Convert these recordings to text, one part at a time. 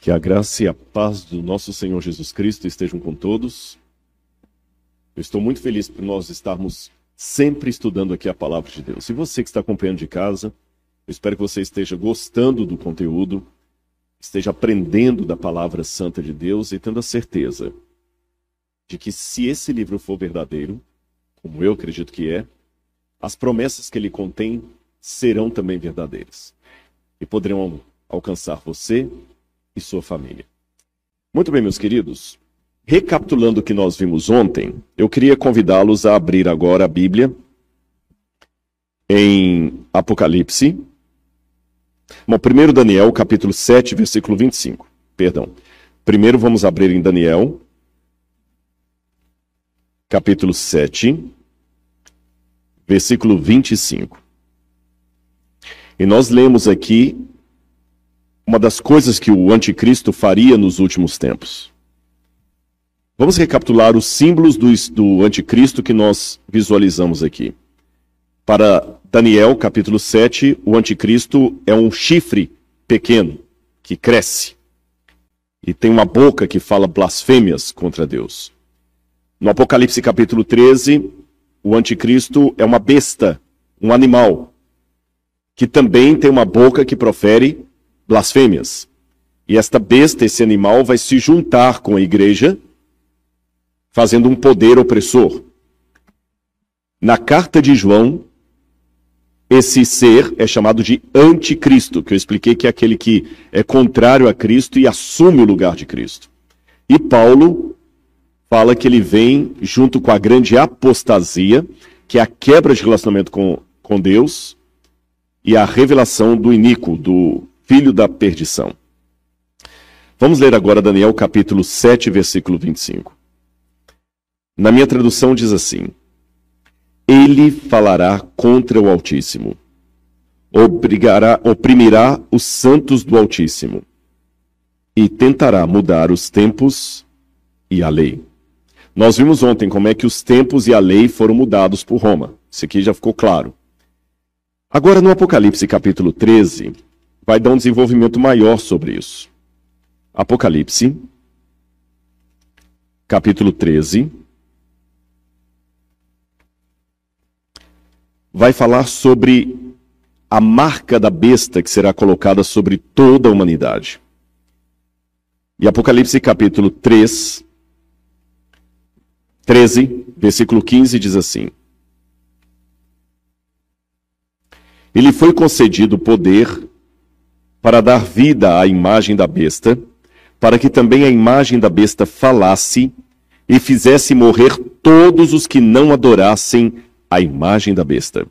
Que a graça e a paz do nosso Senhor Jesus Cristo estejam com todos. Eu estou muito feliz por nós estarmos sempre estudando aqui a palavra de Deus. E você que está acompanhando de casa, eu espero que você esteja gostando do conteúdo, esteja aprendendo da palavra santa de Deus e tendo a certeza de que se esse livro for verdadeiro, como eu acredito que é, as promessas que ele contém serão também verdadeiras e poderão alcançar você e sua família. Muito bem, meus queridos. Recapitulando o que nós vimos ontem, eu queria convidá-los a abrir agora a Bíblia em Apocalipse. Bom, primeiro Daniel, capítulo 7, versículo 25. Perdão. Primeiro vamos abrir em Daniel, capítulo 7, versículo 25. E nós lemos aqui uma das coisas que o anticristo faria nos últimos tempos. Vamos recapitular os símbolos do, do anticristo que nós visualizamos aqui. Para Daniel, capítulo 7, o anticristo é um chifre pequeno que cresce e tem uma boca que fala blasfêmias contra Deus. No Apocalipse capítulo 13, o anticristo é uma besta, um animal, que também tem uma boca que profere blasfêmias. E esta besta, esse animal, vai se juntar com a igreja, fazendo um poder opressor. Na carta de João, esse ser é chamado de anticristo, que eu expliquei que é aquele que é contrário a Cristo e assume o lugar de Cristo. E Paulo fala que ele vem junto com a grande apostasia, que é a quebra de relacionamento com, com Deus e a revelação do iníquo, do filho da perdição. Vamos ler agora Daniel capítulo 7, versículo 25. Na minha tradução diz assim: Ele falará contra o Altíssimo, obrigará, oprimirá os santos do Altíssimo e tentará mudar os tempos e a lei. Nós vimos ontem como é que os tempos e a lei foram mudados por Roma. Isso aqui já ficou claro. Agora, no Apocalipse capítulo 13, vai dar um desenvolvimento maior sobre isso. Apocalipse, capítulo 13, vai falar sobre a marca da besta que será colocada sobre toda a humanidade. E Apocalipse capítulo 3, 13, versículo 15 diz assim: Ele foi concedido poder para dar vida à imagem da besta, para que também a imagem da besta falasse e fizesse morrer todos os que não adorassem a imagem da besta.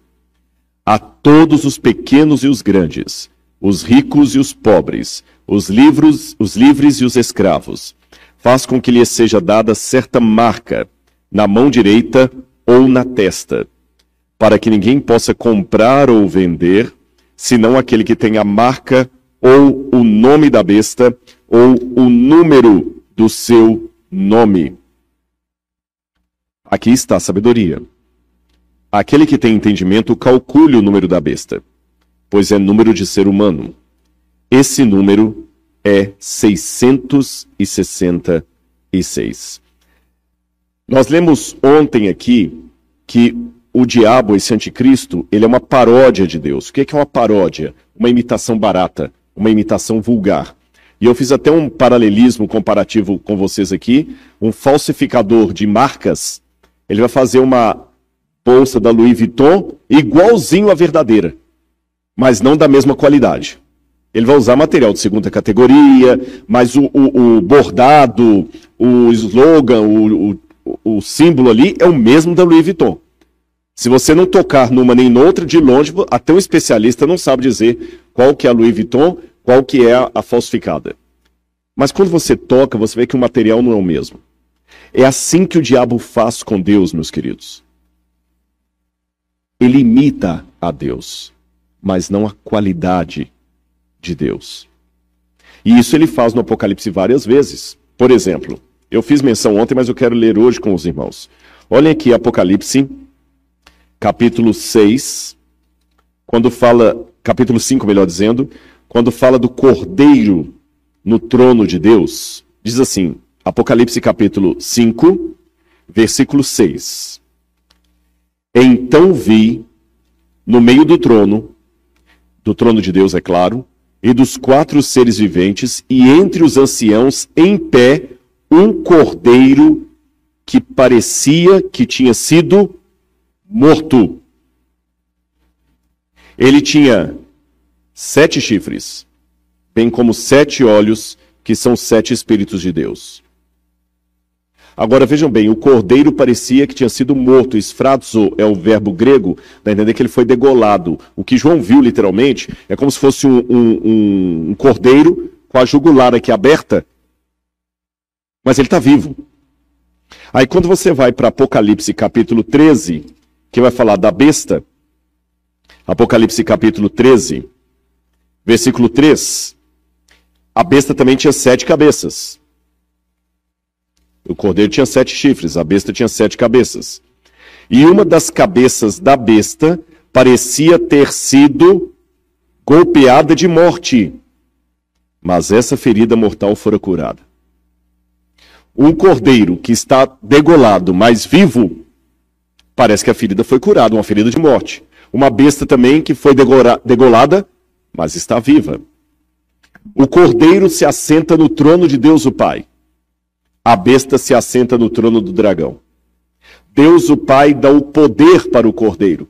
A todos os pequenos e os grandes, os ricos e os pobres, os livros, os livres e os escravos, faz com que lhes seja dada certa marca na mão direita ou na testa, para que ninguém possa comprar ou vender, senão aquele que tem a marca ou o nome da besta, ou o número do seu nome. Aqui está a sabedoria. Aquele que tem entendimento calcule o número da besta, pois é número de ser humano. Esse número é 666. Nós lemos ontem aqui que o diabo, esse anticristo, ele é uma paródia de Deus. O que é uma paródia? Uma imitação barata uma imitação vulgar. E eu fiz até um paralelismo comparativo com vocês aqui. Um falsificador de marcas, ele vai fazer uma bolsa da Louis Vuitton igualzinho à verdadeira, mas não da mesma qualidade. Ele vai usar material de segunda categoria, mas o, o, o bordado, o slogan, o, o, símbolo ali é o mesmo da Louis Vuitton. Se você não tocar numa nem noutra, de longe, até um especialista não sabe dizer qual que é a Louis Vuitton qual que é a falsificada. Mas quando você toca, você vê que o material não é o mesmo. É assim que o diabo faz com Deus, meus queridos. Ele imita a Deus, mas não a qualidade de Deus. E isso ele faz no Apocalipse várias vezes. Por exemplo, eu fiz menção ontem, mas eu quero ler hoje com os irmãos. Olhem aqui Apocalipse, capítulo 6, quando fala, capítulo 5, melhor dizendo, quando fala do cordeiro no trono de Deus, diz assim, Apocalipse capítulo 5, versículo 6. Então vi no meio do trono, do trono de Deus, é claro, e dos quatro seres viventes, e entre os anciãos, em pé, um cordeiro que parecia que tinha sido morto. Ele tinha sete chifres, bem como sete olhos, que são sete Espíritos de Deus. Agora vejam bem, o cordeiro parecia que tinha sido morto. Esfrazo é o verbo grego, dá entender que ele foi degolado. O que João viu literalmente é como se fosse um, um, um cordeiro com a jugular aqui aberta, mas ele está vivo. Aí quando você vai para Apocalipse capítulo 13, que vai falar da besta, Apocalipse capítulo 13, versículo 3, a besta também tinha sete cabeças. O cordeiro tinha sete chifres, a besta tinha sete cabeças. E uma das cabeças da besta parecia ter sido golpeada de morte, mas essa ferida mortal fora curada. Um cordeiro que está degolado, mas vivo, parece que a ferida foi curada, uma ferida de morte. Uma besta também que foi degolada, mas está viva. O cordeiro se assenta no trono de Deus o Pai. A besta se assenta no trono do dragão. Deus o Pai dá o poder para o cordeiro.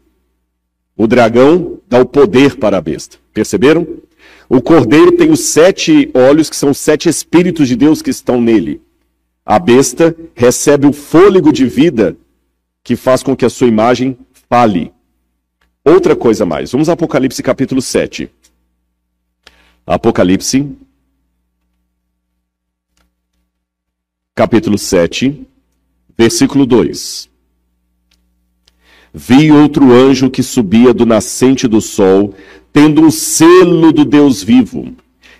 O dragão dá o poder para a besta. Perceberam? O cordeiro tem os sete olhos, que são os sete espíritos de Deus que estão nele. A besta recebe o fôlego de vida que faz com que a sua imagem fale. Outra coisa mais. Vamos Apocalipse capítulo 7. Apocalipse, capítulo 7, versículo 2. Vi outro anjo que subia do nascente do sol, tendo um selo do Deus vivo.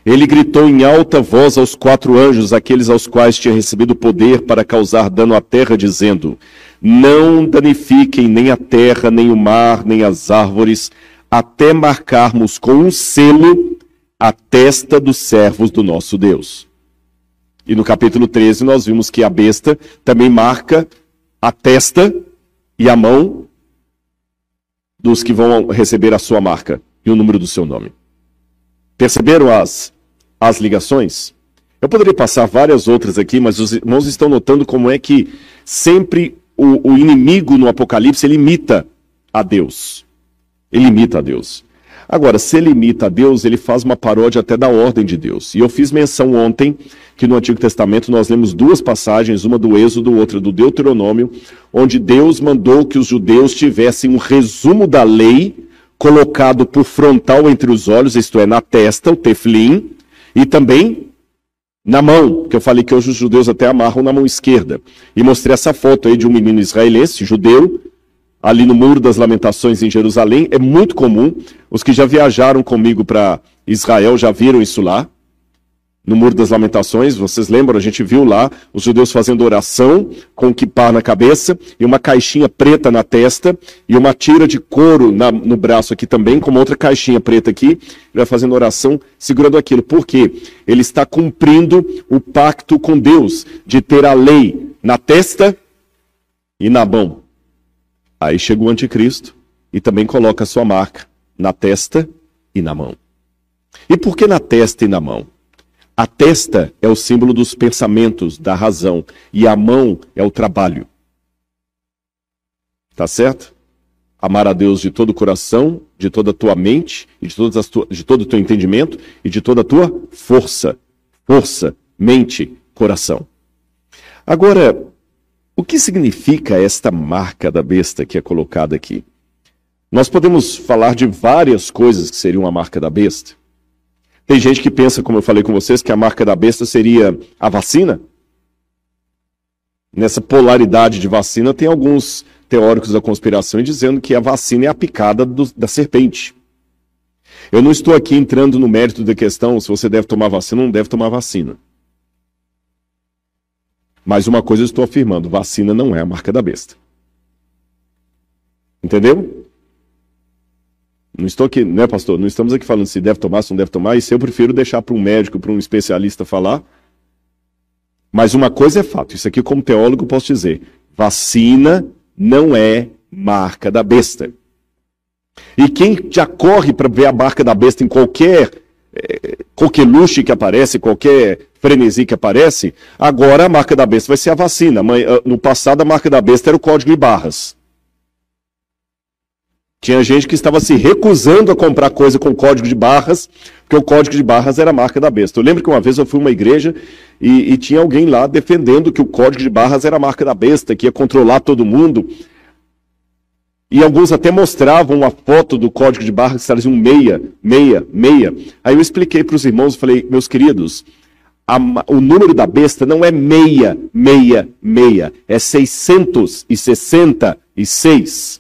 Ele gritou em alta voz aos quatro anjos, aqueles aos quais tinha recebido poder para causar dano à terra, dizendo: Não danifiquem nem a terra, nem o mar, nem as árvores, até marcarmos com um selo a testa dos servos do nosso Deus. E no capítulo 13 nós vimos que a besta também marca a testa e a mão dos que vão receber a sua marca e o número do seu nome. Perceberam as, as ligações? Eu poderia passar várias outras aqui, mas os irmãos estão notando como é que sempre o, o inimigo no Apocalipse ele imita a Deus. Ele imita a Deus. Agora, se ele imita a Deus, ele faz uma paródia até da ordem de Deus. E eu fiz menção ontem que no Antigo Testamento nós lemos duas passagens, uma do Êxodo, outra do Deuteronômio, onde Deus mandou que os judeus tivessem um resumo da lei colocado por frontal entre os olhos, isto é, na testa, o teflim, e também na mão, que eu falei que hoje os judeus até amarram na mão esquerda. E mostrei essa foto aí de um menino israelense, judeu, ali no Muro das Lamentações em Jerusalém, é muito comum. Os que já viajaram comigo para Israel já viram isso lá. No Muro das Lamentações, vocês lembram? A gente viu lá os judeus fazendo oração com um kippah na cabeça e uma caixinha preta na testa e uma tira de couro na, no braço aqui também, com uma outra caixinha preta aqui. Ele vai fazendo oração segurando aquilo. Por quê? Ele está cumprindo o pacto com Deus de ter a lei na testa e na mão. Aí chega o anticristo e também coloca a sua marca na testa e na mão. E por que na testa e na mão? A testa é o símbolo dos pensamentos, da razão, e a mão é o trabalho. Tá certo? Amar a Deus de todo o coração, de toda a tua mente, e de, tu... de todo o teu entendimento e de toda a tua força. Força, mente, coração. Agora, o que significa esta marca da besta que é colocada aqui? Nós podemos falar de várias coisas que seriam a marca da besta. Tem gente que pensa, como eu falei com vocês, que a marca da besta seria a vacina. Nessa polaridade de vacina, tem alguns teóricos da conspiração dizendo que a vacina é a picada do, da serpente. Eu não estou aqui entrando no mérito da questão se você deve tomar vacina ou não deve tomar vacina. Mas uma coisa eu estou afirmando: vacina não é a marca da besta. Entendeu? Não estou aqui, né, pastor? Não estamos aqui falando se deve tomar, se não deve tomar. Isso eu prefiro deixar para um médico, para um especialista falar. Mas uma coisa é fato. Isso aqui, como teólogo, posso dizer: vacina não é marca da besta. E quem já corre para ver a marca da besta em qualquer é, coqueluche que aparece, qualquer frenesi que aparece, agora a marca da besta vai ser a vacina. Ah, no passado, a marca da besta era o código de barras. Tinha gente que estava se recusando a comprar coisa com código de barras, porque o código de barras era a marca da besta. Eu lembro que uma vez eu fui a uma igreja e, e tinha alguém lá defendendo que o código de barras era a marca da besta, que ia controlar todo mundo. E alguns até mostravam uma foto do código de barras que trazia um meia, meia, meia. Aí eu expliquei para os irmãos, falei, meus queridos, a, o número da besta não é meia, meia, meia, é 666.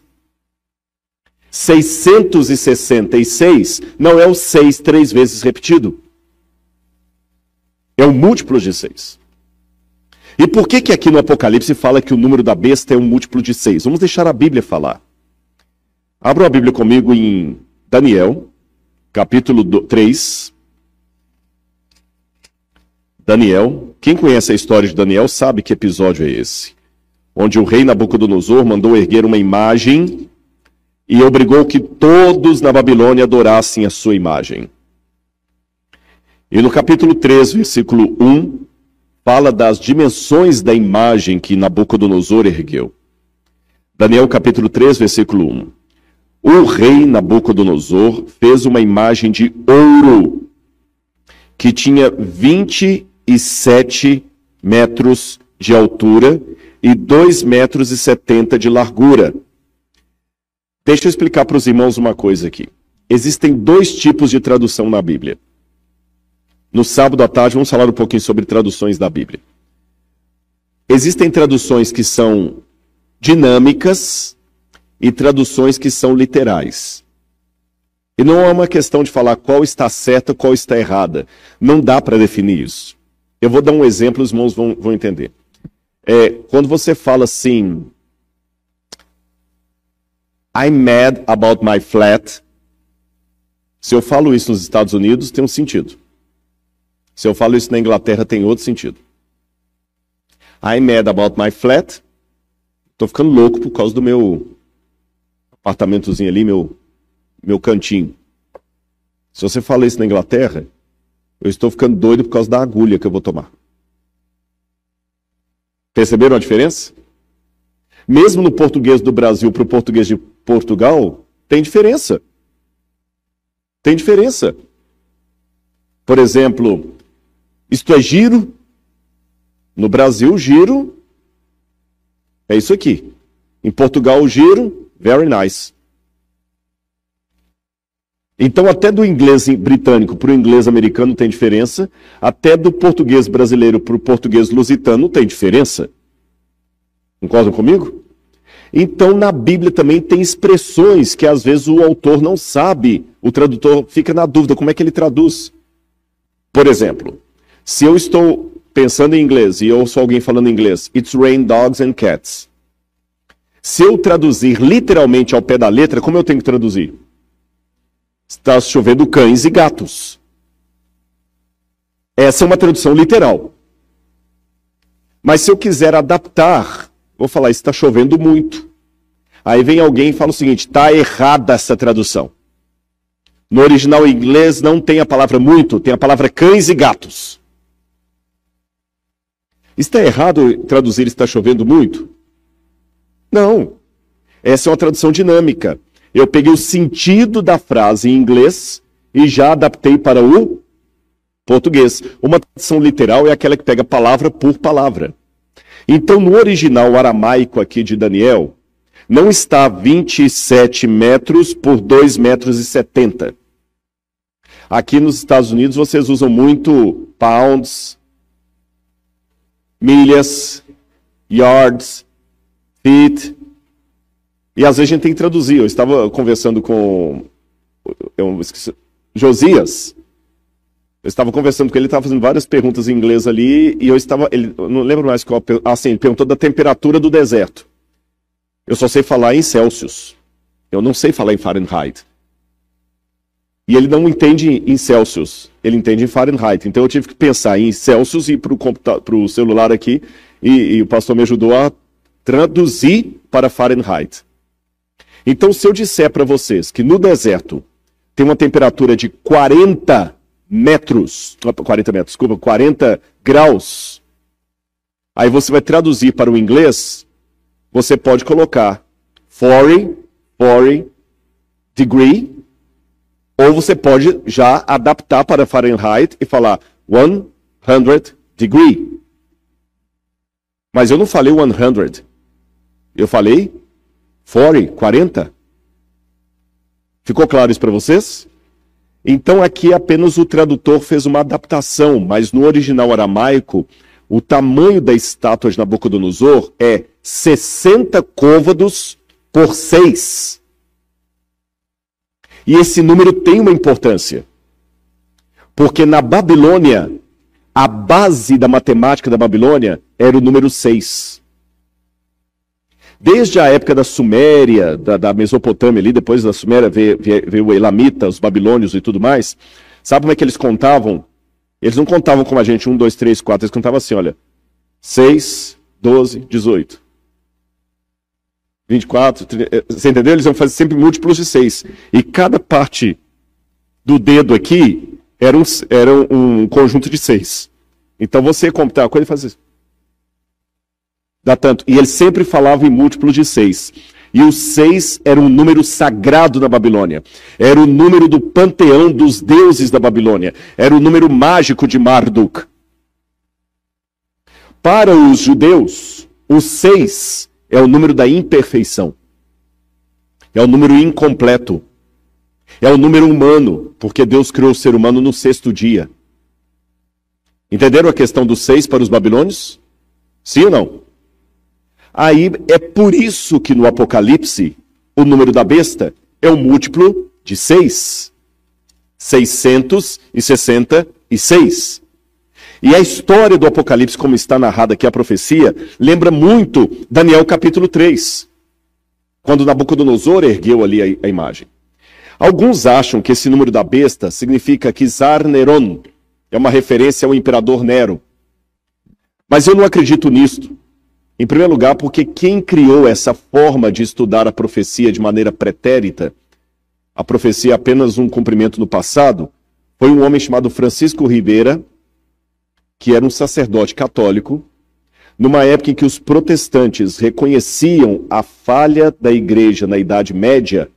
666 não é o 6 três vezes repetido. É um múltiplo de 6. E por que que aqui no Apocalipse fala que o número da besta é um múltiplo de 6? Vamos deixar a Bíblia falar. Abra a Bíblia comigo em Daniel, capítulo 3. Daniel, quem conhece a história de Daniel sabe que episódio é esse. Onde o rei Nabucodonosor mandou erguer uma imagem e obrigou que todos na Babilônia adorassem a sua imagem. E no capítulo 3, versículo 1, fala das dimensões da imagem que Nabucodonosor ergueu. Daniel capítulo 3, versículo 1. O rei Nabucodonosor fez uma imagem de ouro que tinha 27 metros de altura e 2 metros e 70 de largura. Deixa eu explicar para os irmãos uma coisa aqui. Existem dois tipos de tradução na Bíblia. No sábado à tarde vamos falar um pouquinho sobre traduções da Bíblia. Existem traduções que são dinâmicas e traduções que são literais. E não é uma questão de falar qual está certa, qual está errada. Não dá para definir isso. Eu vou dar um exemplo, os irmãos vão, vão entender. É, quando você fala assim, I'm mad about my flat. Se eu falo isso nos Estados Unidos, tem um sentido. Se eu falo isso na Inglaterra, tem outro sentido. I'm mad about my flat. Estou ficando louco por causa do meu apartamentozinho ali, meu, meu cantinho. Se você fala isso na Inglaterra, eu estou ficando doido por causa da agulha que eu vou tomar. Perceberam a diferença? Mesmo no português do Brasil para o português de Portugal, tem diferença. Tem diferença. Por exemplo, isto é giro. No Brasil, giro é isso aqui. Em Portugal, giro Very nice. Então, até do inglês britânico para o inglês americano tem diferença, até do português brasileiro para o português lusitano tem diferença. Concordam comigo? Então, na Bíblia também tem expressões que às vezes o autor não sabe, o tradutor fica na dúvida como é que ele traduz. Por exemplo, se eu estou pensando em inglês e ouço alguém falando inglês, it's rain dogs and cats. Se eu traduzir literalmente ao pé da letra, como eu tenho que traduzir? Está chovendo cães e gatos. Essa é uma tradução literal. Mas se eu quiser adaptar, vou falar, está chovendo muito. Aí vem alguém e fala o seguinte: está errada essa tradução. No original inglês não tem a palavra muito, tem a palavra cães e gatos. Está errado traduzir está chovendo muito? Não. Essa é uma tradução dinâmica. Eu peguei o sentido da frase em inglês e já adaptei para o português. Uma tradução literal é aquela que pega palavra por palavra. Então, no original aramaico aqui de Daniel, não está 27 metros por 2 metros e 70. Aqui nos Estados Unidos vocês usam muito pounds, milhas, yards, feet. E às vezes a gente tem que traduzir. Eu estava conversando com eu esqueci, Josias. Eu estava conversando com ele, ele estava fazendo várias perguntas em inglês ali, e eu estava. Ele, eu não lembro mais qual. Assim, ele perguntou da temperatura do deserto. Eu só sei falar em Celsius. Eu não sei falar em Fahrenheit. E ele não entende em Celsius, ele entende em Fahrenheit. Então eu tive que pensar em Celsius e para o celular aqui, e, e o pastor me ajudou a traduzir para Fahrenheit. Então, se eu disser para vocês que no deserto tem uma temperatura de 40 metros, 40 metros, desculpa, 40 graus, aí você vai traduzir para o inglês, você pode colocar 40, 40 degree ou você pode já adaptar para Fahrenheit e falar 100 degree. Mas eu não falei 100. Eu falei 40, 40. Ficou claro isso para vocês? Então aqui apenas o tradutor fez uma adaptação, mas no original aramaico, o tamanho da estátua de Nabucodonosor é 60 côvados por 6. E esse número tem uma importância. Porque na Babilônia, a base da matemática da Babilônia era o número 6. Desde a época da Suméria, da, da Mesopotâmia ali, depois da Suméria veio, veio o Elamita, os babilônios e tudo mais. Sabe como é que eles contavam? Eles não contavam como a gente, 1, 2, 3, 4, eles contavam assim, olha, 6, 12, 18. 24, 30, eh, você entendeu? Eles iam fazer sempre múltiplos de 6. E cada parte do dedo aqui era um, era um conjunto de 6. Então você computar a coisa e fazer Dá tanto. E ele sempre falava em múltiplos de 6. E o 6 era um número sagrado na Babilônia. Era o número do panteão dos deuses da Babilônia. Era o número mágico de Marduk. Para os judeus, o 6 é o número da imperfeição. É o número incompleto. É o número humano, porque Deus criou o ser humano no sexto dia. Entenderam a questão dos seis para os babilônios? Sim ou não? Aí é por isso que no Apocalipse o número da besta é o múltiplo de seis. 666. E a história do Apocalipse, como está narrada aqui a profecia, lembra muito Daniel capítulo 3, quando Nabucodonosor ergueu ali a, a imagem. Alguns acham que esse número da besta significa Kizar Neron, é uma referência ao imperador Nero. Mas eu não acredito nisto. Em primeiro lugar, porque quem criou essa forma de estudar a profecia de maneira pretérita, a profecia é apenas um cumprimento no passado, foi um homem chamado Francisco Ribeira, que era um sacerdote católico, numa época em que os protestantes reconheciam a falha da igreja na Idade Média.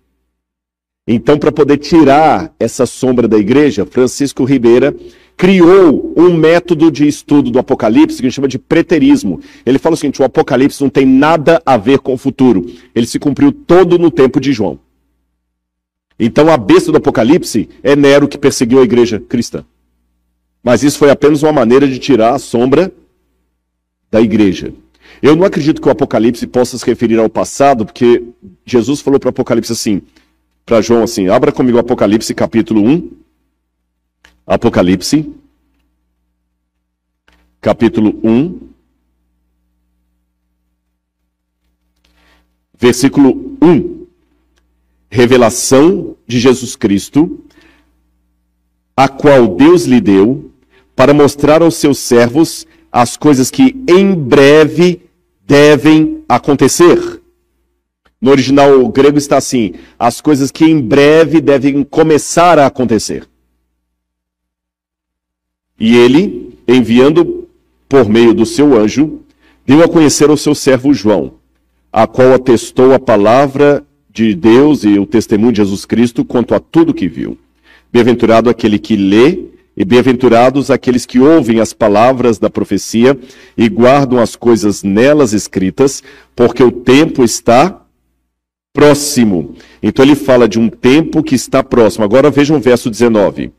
Então, para poder tirar essa sombra da igreja, Francisco Ribeira criou um método de estudo do Apocalipse que a gente chama de preterismo. Ele fala o seguinte: o Apocalipse não tem nada a ver com o futuro. Ele se cumpriu todo no tempo de João. Então, a besta do Apocalipse é Nero que perseguiu a igreja cristã. Mas isso foi apenas uma maneira de tirar a sombra da igreja. Eu não acredito que o Apocalipse possa se referir ao passado, porque Jesus falou para o Apocalipse assim, para João assim, abra comigo o Apocalipse capítulo 1. Apocalipse, capítulo 1, versículo 1. Revelação de Jesus Cristo, a qual Deus lhe deu para mostrar aos seus servos as coisas que em breve devem acontecer. No original grego está assim: as coisas que em breve devem começar a acontecer. E ele, enviando por meio do seu anjo, deu a conhecer ao seu servo João, a qual atestou a palavra de Deus e o testemunho de Jesus Cristo quanto a tudo que viu. Bem-aventurado aquele que lê e bem-aventurados aqueles que ouvem as palavras da profecia e guardam as coisas nelas escritas, porque o tempo está próximo. Então ele fala de um tempo que está próximo. Agora vejam o verso 19.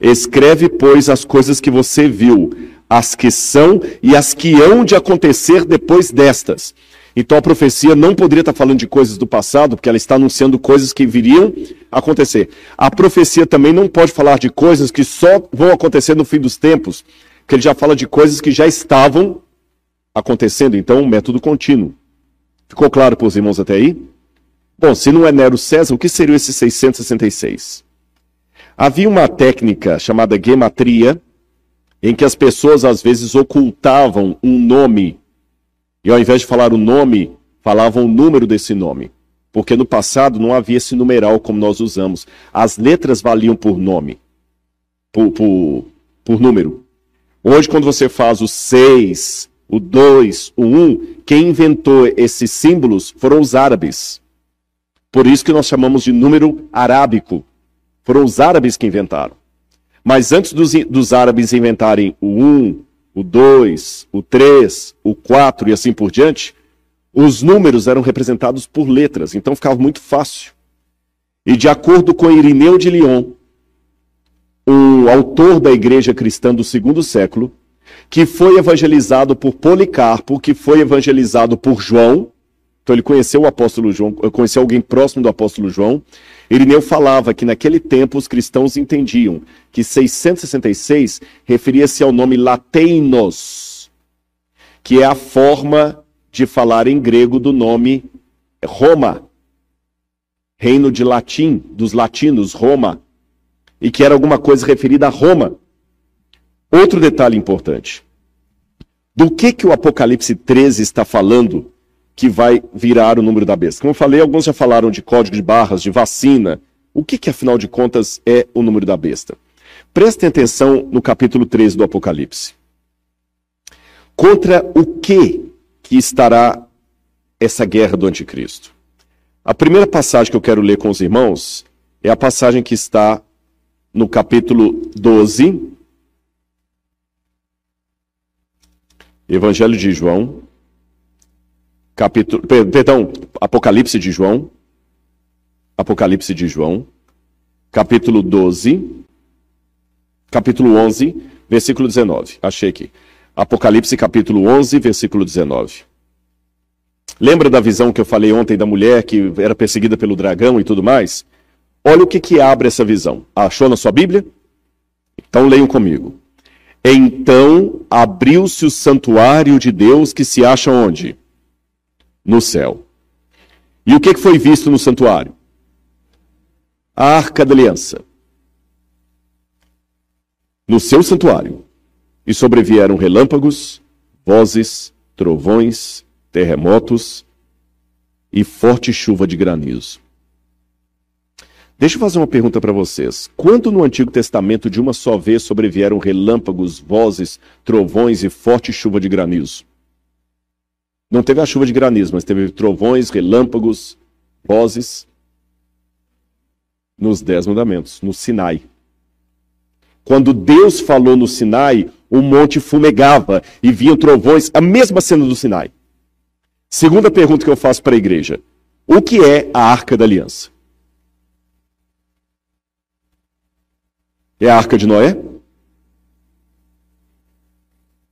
Escreve, pois, as coisas que você viu, as que são e as que hão de acontecer depois destas. Então a profecia não poderia estar falando de coisas do passado, porque ela está anunciando coisas que viriam a acontecer. A profecia também não pode falar de coisas que só vão acontecer no fim dos tempos, porque ele já fala de coisas que já estavam acontecendo. Então, um método contínuo. Ficou claro para os irmãos até aí? Bom, se não é Nero César, o que seria esse 666? Havia uma técnica chamada gematria, em que as pessoas às vezes ocultavam um nome, e ao invés de falar o nome, falavam o número desse nome. Porque no passado não havia esse numeral como nós usamos. As letras valiam por nome, por, por, por número. Hoje, quando você faz o 6, o 2, o 1, um, quem inventou esses símbolos foram os árabes. Por isso que nós chamamos de número arábico. Foram os árabes que inventaram. Mas antes dos, dos árabes inventarem o 1, o 2, o 3, o 4 e assim por diante, os números eram representados por letras, então ficava muito fácil. E de acordo com Irineu de Lyon, o autor da igreja cristã do segundo século, que foi evangelizado por Policarpo, que foi evangelizado por João, então ele conheceu o apóstolo João, conheceu alguém próximo do apóstolo João. Irineu falava que naquele tempo os cristãos entendiam que 666 referia-se ao nome lateinos, que é a forma de falar em grego do nome Roma, reino de latim, dos latinos, Roma, e que era alguma coisa referida a Roma. Outro detalhe importante. Do que que o Apocalipse 13 está falando que vai virar o número da besta? Como eu falei, alguns já falaram de código de barras, de vacina. O que que afinal de contas é o número da besta? Prestem atenção no capítulo 13 do Apocalipse. Contra o que que estará essa guerra do anticristo? A primeira passagem que eu quero ler com os irmãos é a passagem que está no capítulo 12, Evangelho de João, capítulo, perdão, Apocalipse de João, Apocalipse de João, capítulo 12, capítulo 11, versículo 19. Achei aqui. Apocalipse capítulo 11, versículo 19. Lembra da visão que eu falei ontem da mulher que era perseguida pelo dragão e tudo mais? Olha o que, que abre essa visão. Achou na sua Bíblia? Então leiam comigo. Então abriu-se o santuário de Deus que se acha onde? No céu. E o que, foi visto no santuário? A arca da aliança. No seu santuário. E sobrevieram relâmpagos, vozes, trovões, terremotos e forte chuva de granizo. Deixa eu fazer uma pergunta para vocês. Quando no Antigo Testamento de uma só vez sobrevieram relâmpagos, vozes, trovões e forte chuva de granizo? Não teve a chuva de granizo, mas teve trovões, relâmpagos, vozes nos Dez Mandamentos, no Sinai. Quando Deus falou no Sinai, o monte fumegava e vinham trovões, a mesma cena do Sinai. Segunda pergunta que eu faço para a igreja: o que é a Arca da Aliança? É a arca de Noé?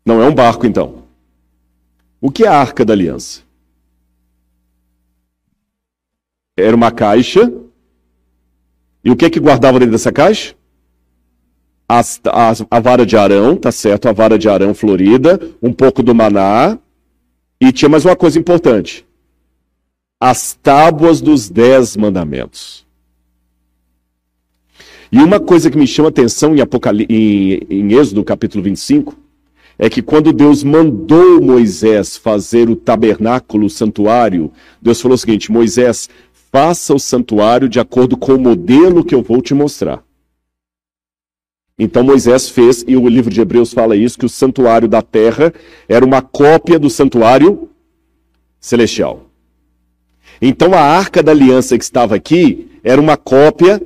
Não é um barco, então. O que é a arca da aliança? Era uma caixa. E o que é que guardava dentro dessa caixa? A vara de Arão, tá certo? A vara de Arão florida, um pouco do maná. E tinha mais uma coisa importante: as tábuas dos dez mandamentos. E uma coisa que me chama atenção em, em, em Êxodo capítulo 25 é que quando Deus mandou Moisés fazer o tabernáculo, o santuário, Deus falou o seguinte: Moisés, faça o santuário de acordo com o modelo que eu vou te mostrar. Então Moisés fez, e o livro de Hebreus fala isso, que o santuário da terra era uma cópia do santuário celestial. Então a arca da aliança que estava aqui era uma cópia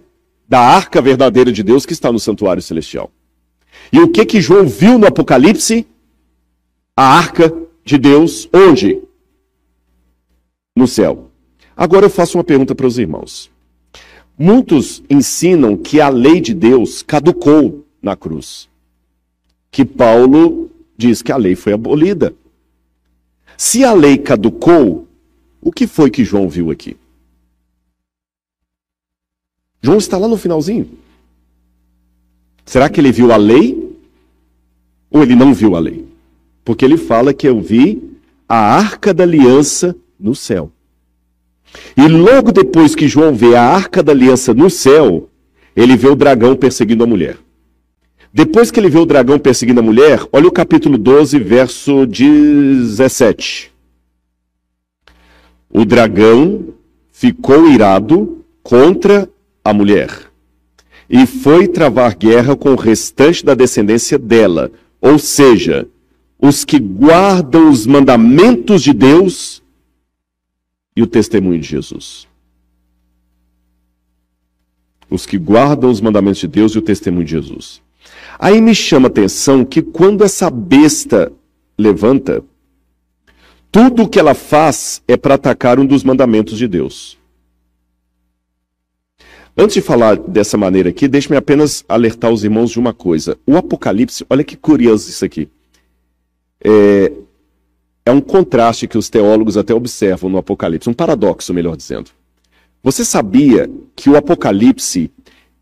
da arca verdadeira de Deus que está no santuário celestial. E o que que João viu no Apocalipse? A arca de Deus, onde? No céu. Agora eu faço uma pergunta para os irmãos. Muitos ensinam que a lei de Deus caducou na cruz. Que Paulo diz que a lei foi abolida. Se a lei caducou, o que foi que João viu aqui? João está lá no finalzinho. Será que ele viu a lei? Ou ele não viu a lei? Porque ele fala que eu vi a arca da aliança no céu. E logo depois que João vê a arca da aliança no céu, ele vê o dragão perseguindo a mulher. Depois que ele vê o dragão perseguindo a mulher, olha o capítulo 12, verso 17. O dragão ficou irado contra a mulher e foi travar guerra com o restante da descendência dela, ou seja, os que guardam os mandamentos de Deus e o testemunho de Jesus. Os que guardam os mandamentos de Deus e o testemunho de Jesus. Aí me chama a atenção que quando essa besta levanta, tudo o que ela faz é para atacar um dos mandamentos de Deus. Antes de falar dessa maneira aqui, deixe-me apenas alertar os irmãos de uma coisa. O Apocalipse, olha que curioso isso aqui. É, é um contraste que os teólogos até observam no Apocalipse, um paradoxo, melhor dizendo. Você sabia que o Apocalipse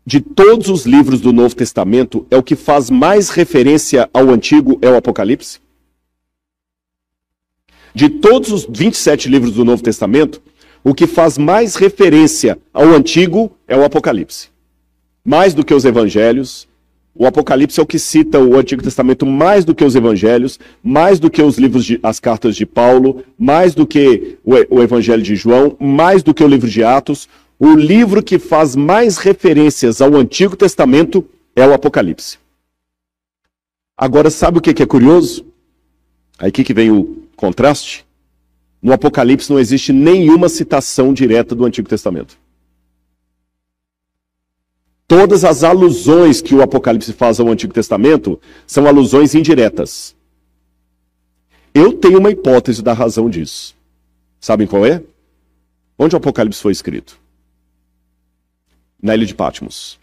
de todos os livros do Novo Testamento, é o que faz mais referência ao Antigo, é o Apocalipse? De todos os 27 livros do Novo Testamento, o que faz mais referência ao Antigo é o Apocalipse. Mais do que os Evangelhos, o Apocalipse é o que cita o Antigo Testamento mais do que os Evangelhos, mais do que os livros, de, as cartas de Paulo, mais do que o, o Evangelho de João, mais do que o livro de Atos. O livro que faz mais referências ao Antigo Testamento é o Apocalipse. Agora, sabe o que é curioso? Aí que vem o contraste. No Apocalipse não existe nenhuma citação direta do Antigo Testamento. Todas as alusões que o Apocalipse faz ao Antigo Testamento são alusões indiretas. Eu tenho uma hipótese da razão disso. Sabem qual é? Onde o Apocalipse foi escrito? na ilha de Patmos.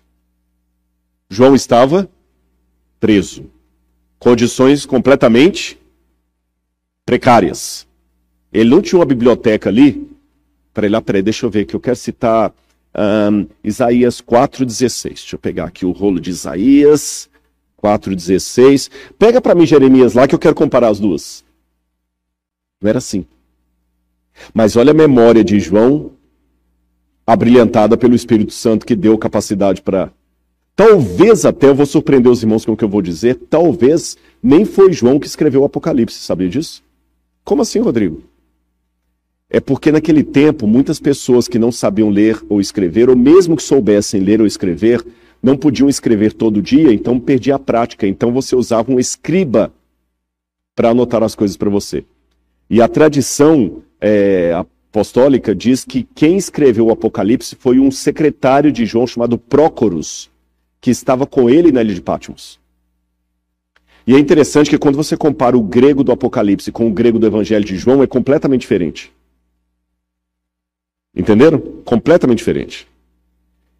João estava preso. Condições completamente precárias. Ele não tinha uma biblioteca ali. Peraí, lá, peraí, deixa eu ver que eu quero citar um, Isaías 4,16. Deixa eu pegar aqui o rolo de Isaías 4,16. Pega para mim Jeremias lá que eu quero comparar as duas. Não era assim. Mas olha a memória de João abrilhantada pelo Espírito Santo que deu capacidade para. Talvez até, eu vou surpreender os irmãos com o que eu vou dizer, talvez nem foi João que escreveu o Apocalipse, sabia disso? Como assim, Rodrigo? É porque naquele tempo muitas pessoas que não sabiam ler ou escrever, ou mesmo que soubessem ler ou escrever, não podiam escrever todo dia, então perdia a prática. Então você usava um escriba para anotar as coisas para você. E a tradição é, apostólica diz que quem escreveu o Apocalipse foi um secretário de João chamado Prócoros, que estava com ele na ilha de Patmos. E é interessante que quando você compara o grego do Apocalipse com o grego do Evangelho de João, é completamente diferente. Entenderam? Completamente diferente.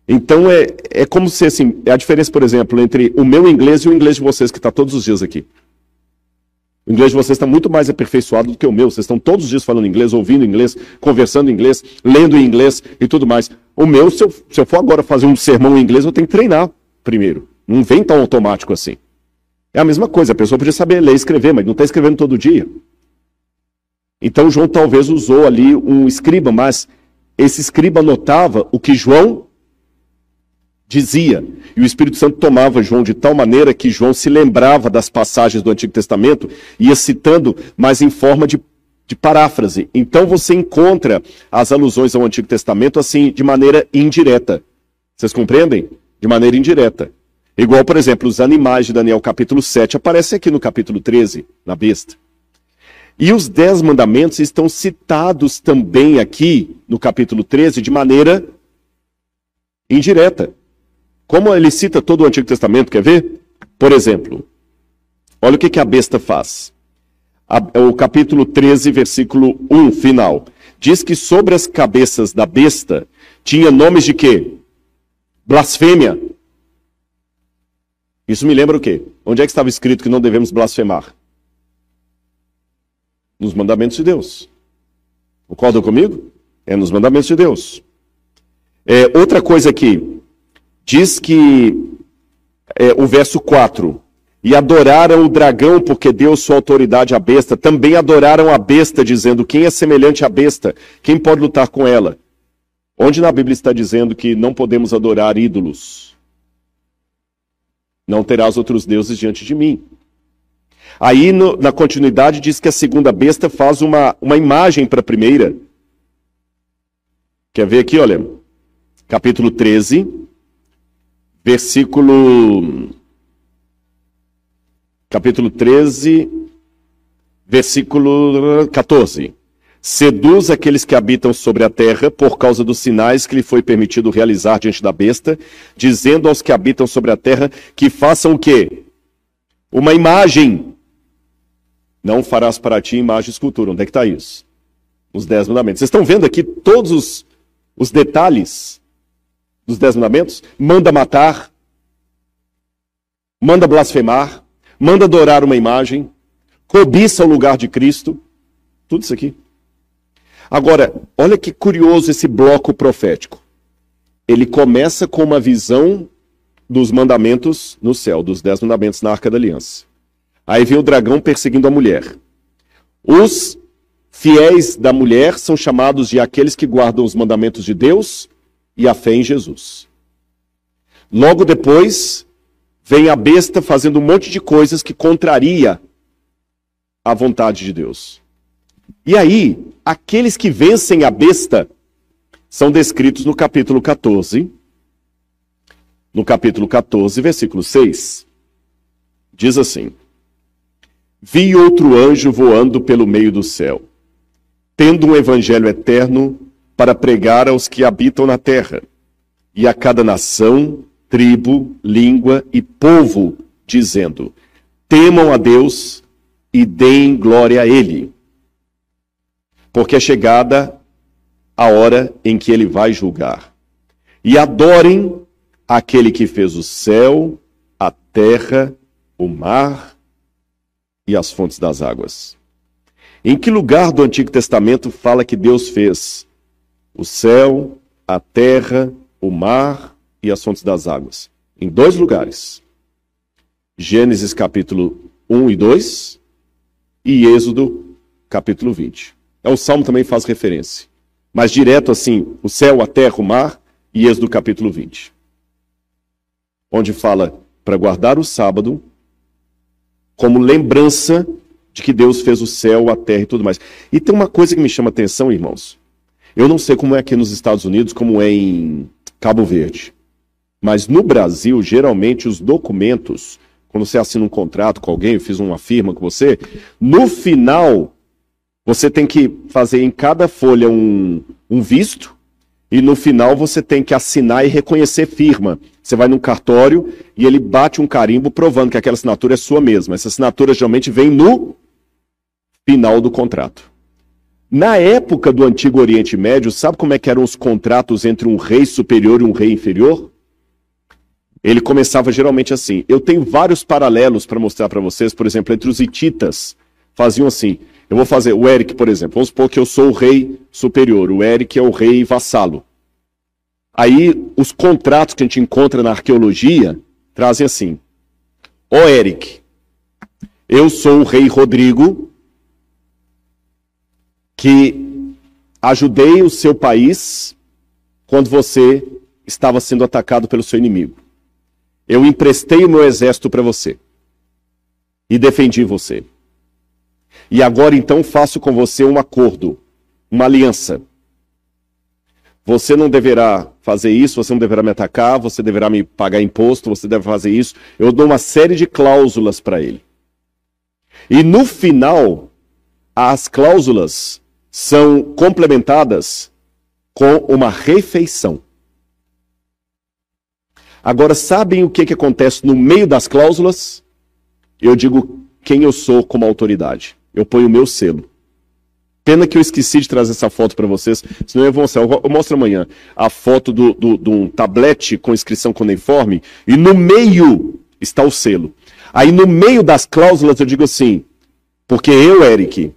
Então é, é como se assim, é a diferença, por exemplo, entre o meu inglês e o inglês de vocês, que está todos os dias aqui. O inglês de vocês está muito mais aperfeiçoado do que o meu. Vocês estão todos os dias falando inglês, ouvindo inglês, conversando inglês, lendo inglês e tudo mais. O meu, se eu, se eu for agora fazer um sermão em inglês, eu tenho que treinar primeiro. Não vem tão automático assim. É a mesma coisa, a pessoa podia saber ler e escrever, mas não está escrevendo todo dia. Então João talvez usou ali um escriba, mas esse escriba notava o que João dizia. E o Espírito Santo tomava João de tal maneira que João se lembrava das passagens do Antigo Testamento ia citando, mas em forma de, de paráfrase. Então você encontra as alusões ao Antigo Testamento assim, de maneira indireta. Vocês compreendem? De maneira indireta. Igual, por exemplo, os animais de Daniel capítulo 7 aparecem aqui no capítulo 13, na besta. E os dez mandamentos estão citados também aqui no capítulo 13 de maneira indireta. Como ele cita todo o Antigo Testamento, quer ver? Por exemplo, olha o que, que a besta faz. o capítulo 13, versículo 1, final. Diz que sobre as cabeças da besta tinha nomes de quê? Blasfêmia. Isso me lembra o quê? Onde é que estava escrito que não devemos blasfemar? Nos mandamentos de Deus. Concordam comigo? É nos mandamentos de Deus. É, outra coisa aqui, diz que é, o verso 4: E adoraram o dragão porque deu sua autoridade à besta. Também adoraram a besta, dizendo: Quem é semelhante à besta? Quem pode lutar com ela? Onde na Bíblia está dizendo que não podemos adorar ídolos? Não terás outros deuses diante de mim. Aí, no, na continuidade, diz que a segunda besta faz uma, uma imagem para a primeira. Quer ver aqui, olha? Capítulo 13, versículo. Capítulo 13, versículo 14. Seduz aqueles que habitam sobre a terra por causa dos sinais que lhe foi permitido realizar diante da besta, dizendo aos que habitam sobre a terra que façam o quê? Uma imagem. Não farás para ti imagem e escultura. Onde é que está isso? Os dez mandamentos. Vocês estão vendo aqui todos os, os detalhes dos dez mandamentos? Manda matar, manda blasfemar, manda adorar uma imagem, cobiça o lugar de Cristo. Tudo isso aqui. Agora, olha que curioso esse bloco profético. Ele começa com uma visão dos mandamentos no céu, dos dez mandamentos na Arca da Aliança. Aí vem o dragão perseguindo a mulher. Os fiéis da mulher são chamados de aqueles que guardam os mandamentos de Deus e a fé em Jesus. Logo depois, vem a besta fazendo um monte de coisas que contraria a vontade de Deus. E aí, aqueles que vencem a besta são descritos no capítulo 14. No capítulo 14, versículo 6. Diz assim: Vi outro anjo voando pelo meio do céu, tendo um evangelho eterno para pregar aos que habitam na terra, e a cada nação, tribo, língua e povo, dizendo: Temam a Deus e deem glória a Ele porque é chegada a hora em que ele vai julgar. E adorem aquele que fez o céu, a terra, o mar e as fontes das águas. Em que lugar do Antigo Testamento fala que Deus fez o céu, a terra, o mar e as fontes das águas? Em dois lugares. Gênesis capítulo 1 e 2 e Êxodo capítulo 20. É o Salmo também faz referência. Mas direto assim, o céu, a terra, o mar, e Êxodo capítulo 20. Onde fala para guardar o sábado como lembrança de que Deus fez o céu, a terra e tudo mais. E tem uma coisa que me chama atenção, irmãos. Eu não sei como é aqui nos Estados Unidos, como é em Cabo Verde. Mas no Brasil, geralmente, os documentos, quando você assina um contrato com alguém, eu fiz uma firma com você, no final você tem que fazer em cada folha um, um visto e no final você tem que assinar e reconhecer firma. Você vai num cartório e ele bate um carimbo provando que aquela assinatura é sua mesma. Essa assinatura geralmente vem no final do contrato. Na época do Antigo Oriente Médio, sabe como é que eram os contratos entre um rei superior e um rei inferior? Ele começava geralmente assim. Eu tenho vários paralelos para mostrar para vocês, por exemplo, entre os hititas. Faziam assim: eu vou fazer o Eric, por exemplo. Vamos supor que eu sou o rei superior, o Eric é o rei vassalo. Aí os contratos que a gente encontra na arqueologia trazem assim: Ó Eric, eu sou o rei Rodrigo, que ajudei o seu país quando você estava sendo atacado pelo seu inimigo. Eu emprestei o meu exército para você e defendi você. E agora então faço com você um acordo, uma aliança. Você não deverá fazer isso, você não deverá me atacar, você deverá me pagar imposto, você deve fazer isso. Eu dou uma série de cláusulas para ele. E no final, as cláusulas são complementadas com uma refeição. Agora, sabem o que, que acontece no meio das cláusulas? Eu digo quem eu sou como autoridade eu ponho o meu selo. Pena que eu esqueci de trazer essa foto para vocês, senão eu vou mostrar. Eu mostro amanhã a foto de do, do, um tablete com inscrição cuneiforme e no meio está o selo. Aí no meio das cláusulas eu digo assim, porque eu, Eric,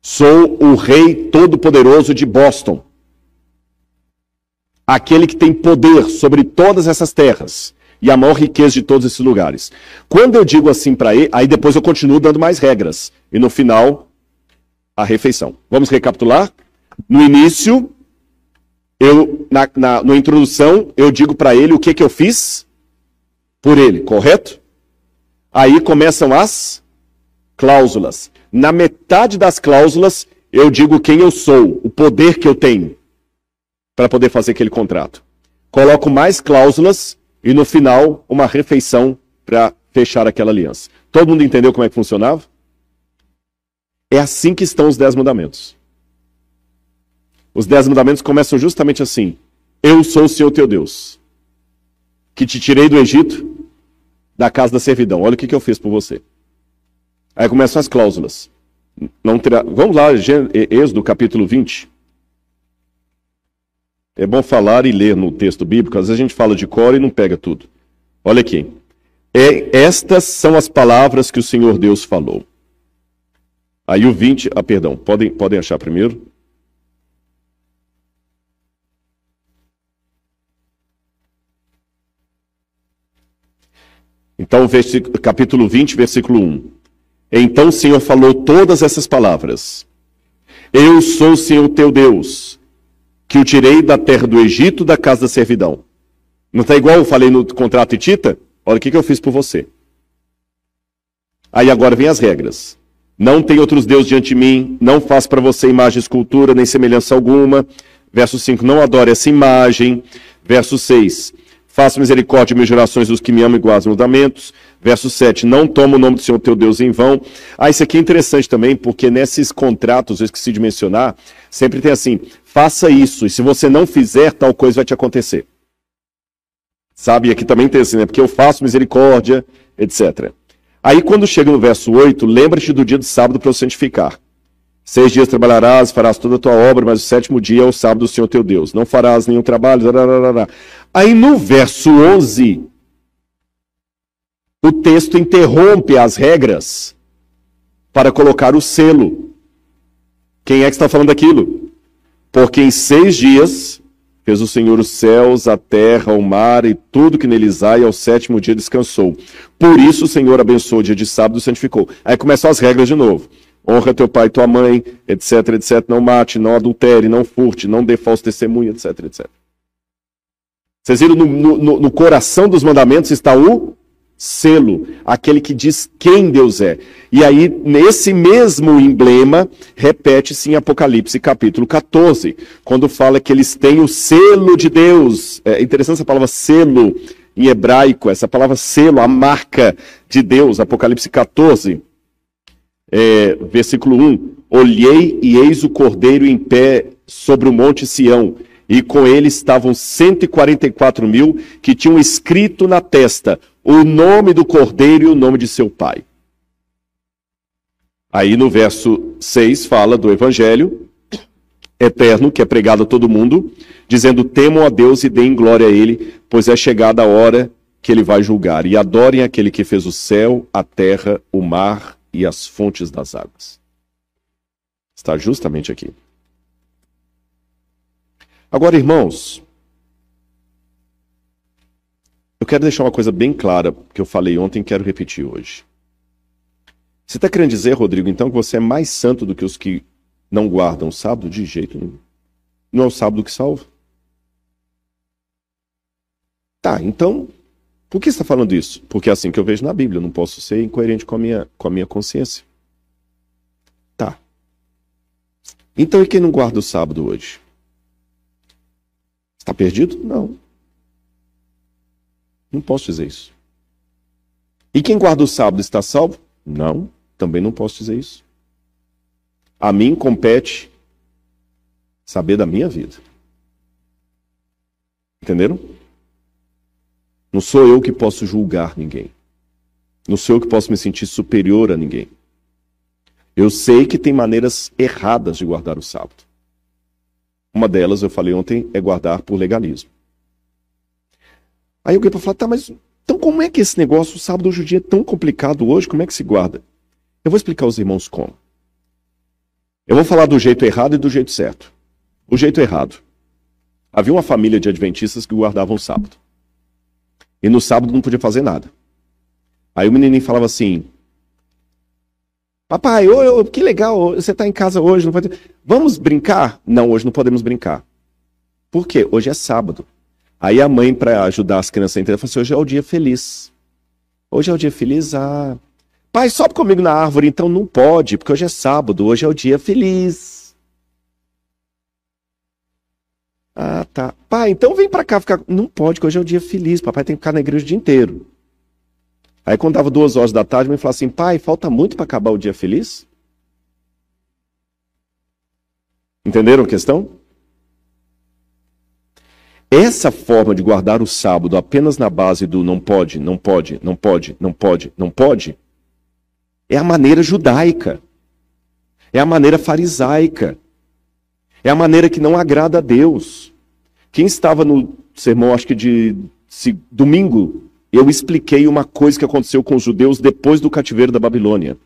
sou o rei todo-poderoso de Boston. Aquele que tem poder sobre todas essas terras e a maior riqueza de todos esses lugares. Quando eu digo assim para ele, aí depois eu continuo dando mais regras. E no final, a refeição. Vamos recapitular? No início, eu, na, na, na introdução, eu digo para ele o que, que eu fiz. por ele, correto? Aí começam as cláusulas. Na metade das cláusulas, eu digo quem eu sou, o poder que eu tenho para poder fazer aquele contrato. Coloco mais cláusulas e no final uma refeição para fechar aquela aliança. Todo mundo entendeu como é que funcionava? É assim que estão os dez mandamentos. Os dez mandamentos começam justamente assim: Eu sou o Senhor teu Deus, que te tirei do Egito, da casa da servidão. Olha o que, que eu fiz por você. Aí começam as cláusulas. Não terá... Vamos lá, Êxodo capítulo 20. É bom falar e ler no texto bíblico, às vezes a gente fala de cor e não pega tudo. Olha aqui. É, estas são as palavras que o Senhor Deus falou. Aí o 20, ah, perdão, podem, podem achar primeiro? Então, capítulo 20, versículo 1. Então o Senhor falou todas essas palavras. Eu sou o Senhor teu Deus, que o tirei da terra do Egito, da casa da servidão. Não está igual eu falei no contrato Tita? Olha o que, que eu fiz por você. Aí agora vem as regras. Não tem outros deuses diante de mim, não faço para você imagem, escultura, nem semelhança alguma. Verso 5, não adore essa imagem. Verso 6, faça misericórdia e mil gerações dos que me amam os mandamentos. Verso 7, não toma o nome do Senhor teu Deus em vão. Ah, isso aqui é interessante também, porque nesses contratos, eu esqueci de mencionar, sempre tem assim, faça isso, e se você não fizer, tal coisa vai te acontecer. Sabe? E aqui também tem assim, né? Porque eu faço misericórdia, etc. Aí quando chega no verso 8, lembra-te do dia de sábado para o santificar. Seis dias trabalharás, farás toda a tua obra, mas o sétimo dia é o sábado do Senhor teu Deus. Não farás nenhum trabalho. Aí no verso 11, o texto interrompe as regras para colocar o selo. Quem é que está falando aquilo? Porque em seis dias Fez o Senhor os céus, a terra, o mar e tudo que neles há, e ao sétimo dia descansou. Por isso o Senhor abençoou o dia de sábado e santificou. Aí começam as regras de novo. Honra teu pai e tua mãe, etc, etc. Não mate, não adultere, não furte, não dê falso testemunho, etc, etc. Vocês viram, no, no, no coração dos mandamentos está o selo, aquele que diz quem Deus é. E aí, nesse mesmo emblema, repete-se em Apocalipse capítulo 14, quando fala que eles têm o selo de Deus. É interessante essa palavra selo em hebraico, essa palavra selo, a marca de Deus, Apocalipse 14, é, versículo 1. Olhei e eis o cordeiro em pé sobre o monte Sião, e com ele estavam 144 mil que tinham escrito na testa o nome do cordeiro e o nome de seu pai. Aí no verso 6 fala do evangelho eterno que é pregado a todo mundo, dizendo: temam a Deus e deem glória a Ele, pois é chegada a hora que Ele vai julgar. E adorem aquele que fez o céu, a terra, o mar e as fontes das águas. Está justamente aqui. Agora, irmãos, eu quero deixar uma coisa bem clara que eu falei ontem e quero repetir hoje. Você está querendo dizer, Rodrigo, então, que você é mais santo do que os que não guardam o sábado? De jeito nenhum. Não é o sábado que salva? Tá, então, por que você está falando isso? Porque é assim que eu vejo na Bíblia, eu não posso ser incoerente com a minha, com a minha consciência. Tá. Então, e quem não guarda o sábado hoje? Está perdido? Não. Não posso dizer isso. E quem guarda o sábado está salvo? Não, também não posso dizer isso. A mim compete saber da minha vida. Entenderam? Não sou eu que posso julgar ninguém. Não sou eu que posso me sentir superior a ninguém. Eu sei que tem maneiras erradas de guardar o sábado. Uma delas, eu falei ontem, é guardar por legalismo. Aí alguém para falar, tá, mas então como é que esse negócio, o sábado hoje em dia é tão complicado hoje, como é que se guarda? Eu vou explicar aos irmãos como. Eu vou falar do jeito errado e do jeito certo. O jeito errado. Havia uma família de adventistas que guardavam o sábado. E no sábado não podia fazer nada. Aí o menininho falava assim: Papai, ô, ô, que legal, você está em casa hoje, não pode... Vamos brincar? Não, hoje não podemos brincar. Por quê? Hoje é sábado. Aí a mãe, para ajudar as crianças a entender, falou assim: hoje é o dia feliz. Hoje é o dia feliz? Ah. Pai, sobe comigo na árvore. Então não pode, porque hoje é sábado, hoje é o dia feliz. Ah, tá. Pai, então vem pra cá ficar. Não pode, porque hoje é o dia feliz. Papai tem que ficar na igreja o dia inteiro. Aí quando dava duas horas da tarde, me falava assim, pai, falta muito para acabar o dia feliz? Entenderam a questão? Essa forma de guardar o sábado apenas na base do não pode, não pode, não pode, não pode, não pode, é a maneira judaica. É a maneira farisaica. É a maneira que não agrada a Deus. Quem estava no sermão, acho que de, de domingo, eu expliquei uma coisa que aconteceu com os judeus depois do cativeiro da Babilônia.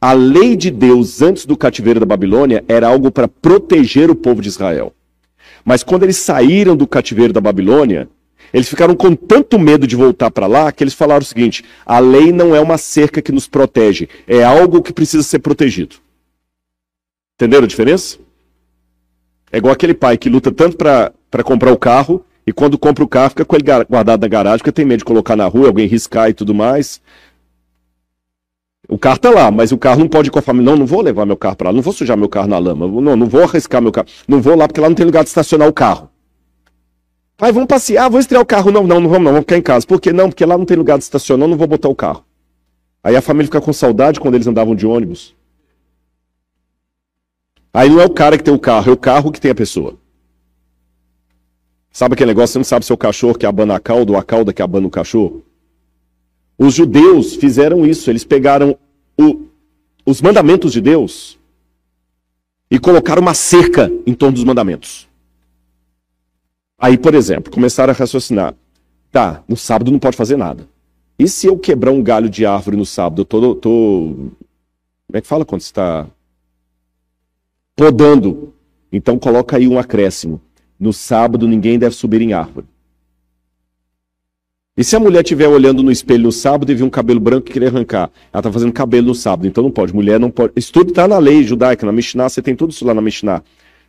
A lei de Deus antes do cativeiro da Babilônia era algo para proteger o povo de Israel. Mas quando eles saíram do cativeiro da Babilônia, eles ficaram com tanto medo de voltar para lá que eles falaram o seguinte: a lei não é uma cerca que nos protege, é algo que precisa ser protegido. Entenderam a diferença? É igual aquele pai que luta tanto para comprar o carro e quando compra o carro, fica com ele guardado na garagem, porque tem medo de colocar na rua, alguém riscar e tudo mais. O carro tá lá, mas o carro não pode ir com a família. Não, não vou levar meu carro para lá, não vou sujar meu carro na lama. Não, não vou arriscar meu carro. Não vou lá porque lá não tem lugar de estacionar o carro. Pai, vamos passear, vou estrear o carro. Não, não, não vamos não, vamos ficar em casa. Por que não? Porque lá não tem lugar de estacionar, não vou botar o carro. Aí a família fica com saudade quando eles andavam de ônibus. Aí não é o cara que tem o carro, é o carro que tem a pessoa. Sabe aquele negócio? Você não sabe se é o cachorro que abana a cauda ou a cauda que abana o cachorro? Os judeus fizeram isso. Eles pegaram o, os mandamentos de Deus e colocaram uma cerca em torno dos mandamentos. Aí, por exemplo, começaram a raciocinar. Tá, no sábado não pode fazer nada. E se eu quebrar um galho de árvore no sábado? Eu tô. tô como é que fala quando está podando? Então coloca aí um acréscimo. No sábado ninguém deve subir em árvore. E se a mulher estiver olhando no espelho no sábado e vir um cabelo branco e querer arrancar? Ela está fazendo cabelo no sábado, então não pode. Mulher não pode. Isso tudo está na lei judaica, na Mishnah, você tem tudo isso lá na Mishnah.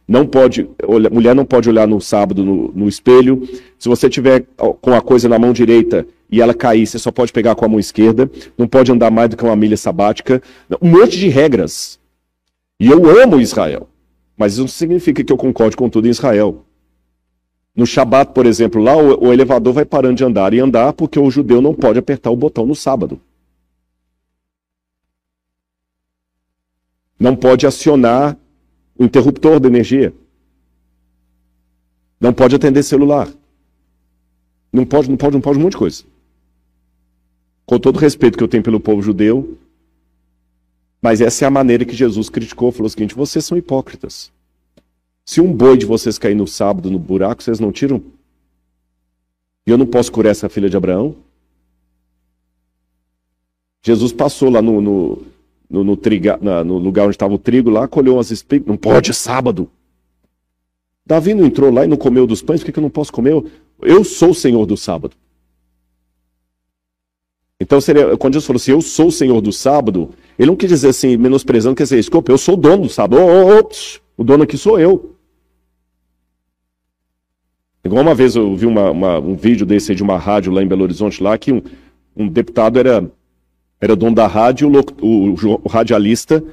Não pode, olha, mulher não pode olhar no sábado no, no espelho. Se você tiver com a coisa na mão direita e ela cair, você só pode pegar com a mão esquerda. Não pode andar mais do que uma milha sabática. Um monte de regras. E eu amo Israel. Mas isso não significa que eu concorde com tudo em Israel. No Shabat, por exemplo, lá o, o, elevador vai parando de andar e andar porque o judeu não pode apertar o botão no sábado. Não pode acionar o interruptor da energia. Não pode atender celular. Não pode, não pode, não pode um monte de coisa. Com todo o respeito que eu tenho pelo povo judeu, mas essa é a maneira que Jesus criticou, falou o seguinte: vocês são hipócritas. Se um boi de vocês cair no sábado no buraco, vocês não tiram? E eu não posso curar essa filha de Abraão? Jesus passou lá no, no, no, no, triga, na, no lugar onde estava o trigo, lá, colheu umas espigas. Não pode, é sábado. Davi não entrou lá e não comeu dos pães, por que, que eu não posso comer? Eu sou o Senhor do sábado. Então, seria, quando Jesus falou assim, eu sou o Senhor do sábado, ele não quis dizer assim, menosprezando, quer dizer, desculpa, eu sou o dono do sábado. Oh, o dono aqui sou eu. Igual uma vez eu vi uma, uma, um vídeo desse de uma rádio lá em Belo Horizonte, lá que um, um deputado era, era dono da rádio, o, o, o radialista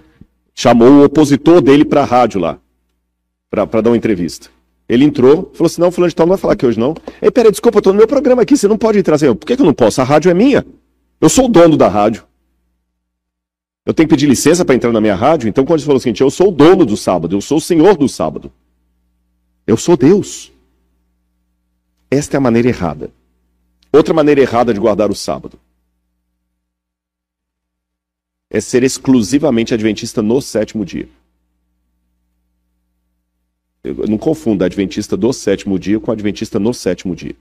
chamou o opositor dele para a rádio lá, para dar uma entrevista. Ele entrou, falou assim, não, fulano de tal não vai falar aqui hoje não. Ei, peraí, desculpa, eu estou no meu programa aqui, você não pode entrar. Assim, Por que, que eu não posso? A rádio é minha. Eu sou o dono da rádio. Eu tenho que pedir licença para entrar na minha rádio? Então, quando ele falou o seguinte, eu sou o dono do sábado, eu sou o senhor do sábado. Eu sou Deus. Esta é a maneira errada. Outra maneira errada de guardar o sábado é ser exclusivamente adventista no sétimo dia. Eu não confunda adventista do sétimo dia com adventista no sétimo dia.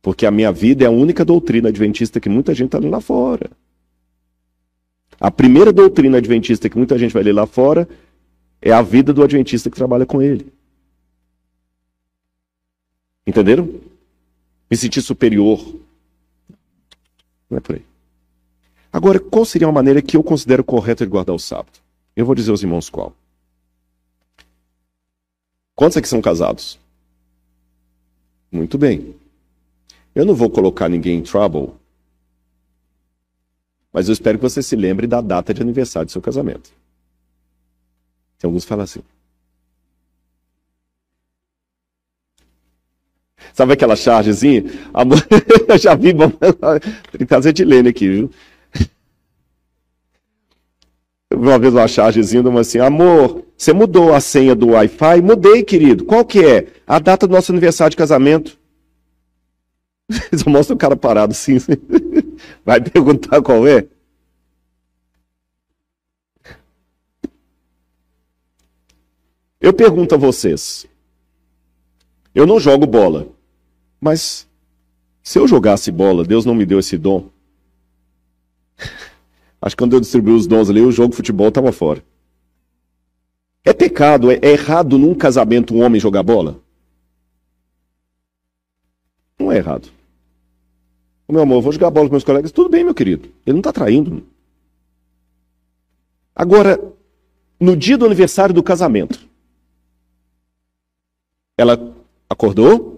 Porque a minha vida é a única doutrina adventista que muita gente está lendo lá fora. A primeira doutrina adventista que muita gente vai ler lá fora é a vida do adventista que trabalha com ele. Entenderam? Me sentir superior. Não é por aí. Agora, qual seria uma maneira que eu considero correta de guardar o sábado? Eu vou dizer aos irmãos qual. Quantos aqui são casados? Muito bem. Eu não vou colocar ninguém em trouble Mas eu espero que você se lembre da data de aniversário do seu casamento. Tem alguns que falam assim. Sabe aquela chargezinha? Amor, eu já vi, tem que fazer de lene aqui, viu? Uma vez uma chargezinha, uma assim, amor, você mudou a senha do Wi-Fi? Mudei, querido. Qual que é? A data do nosso aniversário de casamento. Só mostra o cara parado assim. Vai perguntar qual é? Eu pergunto a vocês. Eu não jogo bola. Mas se eu jogasse bola, Deus não me deu esse dom. Acho que quando eu distribuí os dons ali, o jogo de futebol estava fora. É pecado, é, é errado num casamento um homem jogar bola? Não é errado. O meu amor, eu vou jogar bola com meus colegas. Tudo bem, meu querido. Ele não está traindo. Agora, no dia do aniversário do casamento, ela acordou,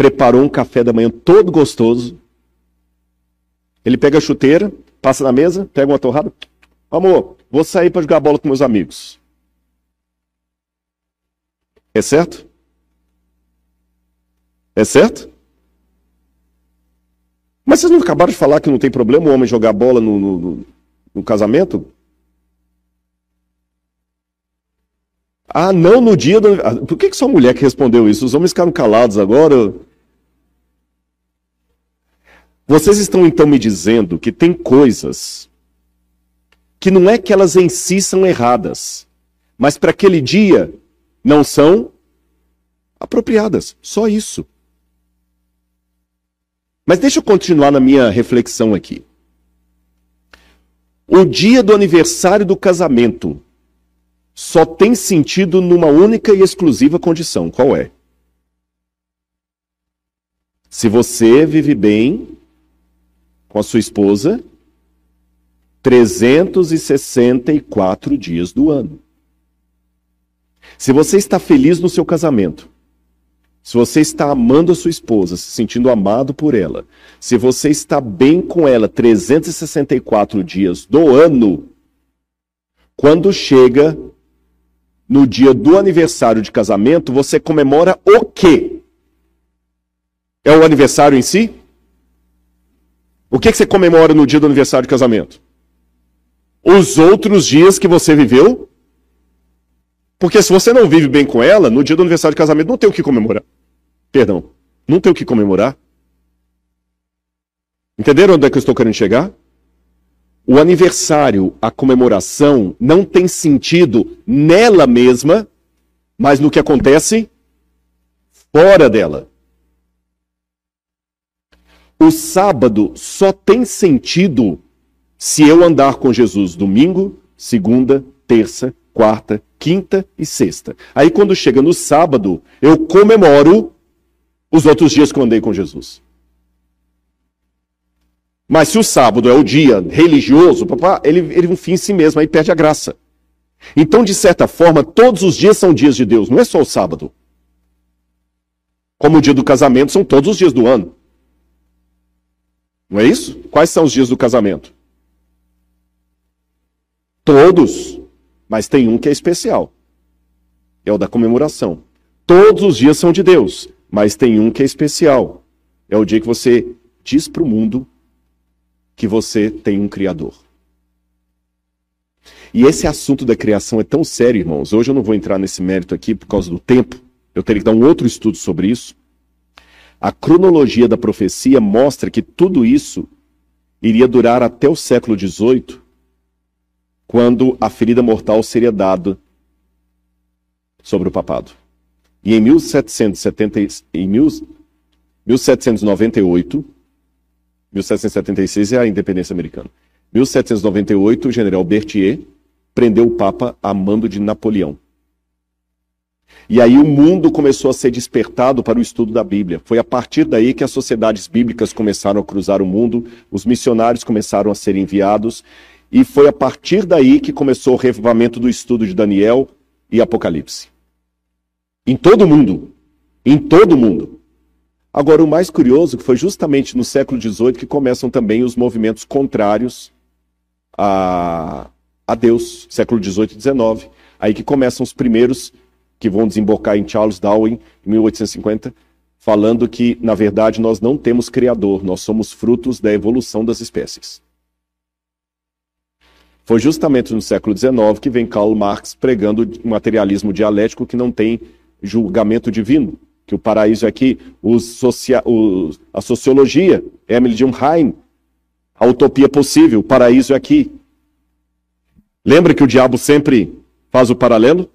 preparou um café da manhã todo gostoso. Ele pega a chuteira, passa na mesa, pega uma torrada. Amor, vou sair para jogar bola com meus amigos. É certo? É certo? Mas vocês não acabaram de falar que não tem problema o homem jogar bola no, no, no casamento? Ah, não no dia do. Por que, que só mulher que respondeu isso? Os homens ficaram calados agora? Vocês estão então me dizendo que tem coisas que não é que elas em si são erradas, mas para aquele dia não são apropriadas. Só isso. Mas deixa eu continuar na minha reflexão aqui. O dia do aniversário do casamento só tem sentido numa única e exclusiva condição: qual é? Se você vive bem com a sua esposa 364 dias do ano. Se você está feliz no seu casamento, se você está amando a sua esposa, se sentindo amado por ela, se você está bem com ela 364 dias do ano, quando chega no dia do aniversário de casamento, você comemora o quê? É o aniversário em si? O que, que você comemora no dia do aniversário de casamento? Os outros dias que você viveu? Porque se você não vive bem com ela, no dia do aniversário de casamento não tem o que comemorar. Perdão, não tem o que comemorar. Entenderam onde é que eu estou querendo chegar? O aniversário, a comemoração, não tem sentido nela mesma, mas no que acontece fora dela. O sábado só tem sentido se eu andar com Jesus domingo, segunda, terça, quarta, quinta e sexta. Aí quando chega no sábado, eu comemoro os outros dias que eu andei com Jesus. Mas se o sábado é o dia religioso, papá, ele, ele um fim em si mesmo, aí perde a graça. Então, de certa forma, todos os dias são dias de Deus, não é só o sábado. Como o dia do casamento são todos os dias do ano. Não é isso? Quais são os dias do casamento? Todos, mas tem um que é especial. É o da comemoração. Todos os dias são de Deus, mas tem um que é especial. É o dia que você diz para o mundo que você tem um Criador. E esse assunto da criação é tão sério, irmãos. Hoje eu não vou entrar nesse mérito aqui por causa do tempo. Eu teria que dar um outro estudo sobre isso. A cronologia da profecia mostra que tudo isso iria durar até o século XVIII, quando a ferida mortal seria dada sobre o papado. E em, 1770, em 1798, 1776 é a independência americana. 1798, o general Berthier prendeu o Papa a mando de Napoleão. E aí o mundo começou a ser despertado para o estudo da Bíblia. Foi a partir daí que as sociedades bíblicas começaram a cruzar o mundo, os missionários começaram a ser enviados, e foi a partir daí que começou o revivamento do estudo de Daniel e Apocalipse. Em todo o mundo. Em todo o mundo. Agora, o mais curioso foi justamente no século XVIII que começam também os movimentos contrários a, a Deus, século XVIII e XIX. Aí que começam os primeiros que vão desembocar em Charles Darwin, em 1850, falando que, na verdade, nós não temos criador, nós somos frutos da evolução das espécies. Foi justamente no século XIX que vem Karl Marx pregando o materialismo dialético que não tem julgamento divino que o paraíso é aqui, os socia a sociologia, Emily Durkheim, a utopia possível, o paraíso é aqui. Lembra que o diabo sempre faz o paralelo?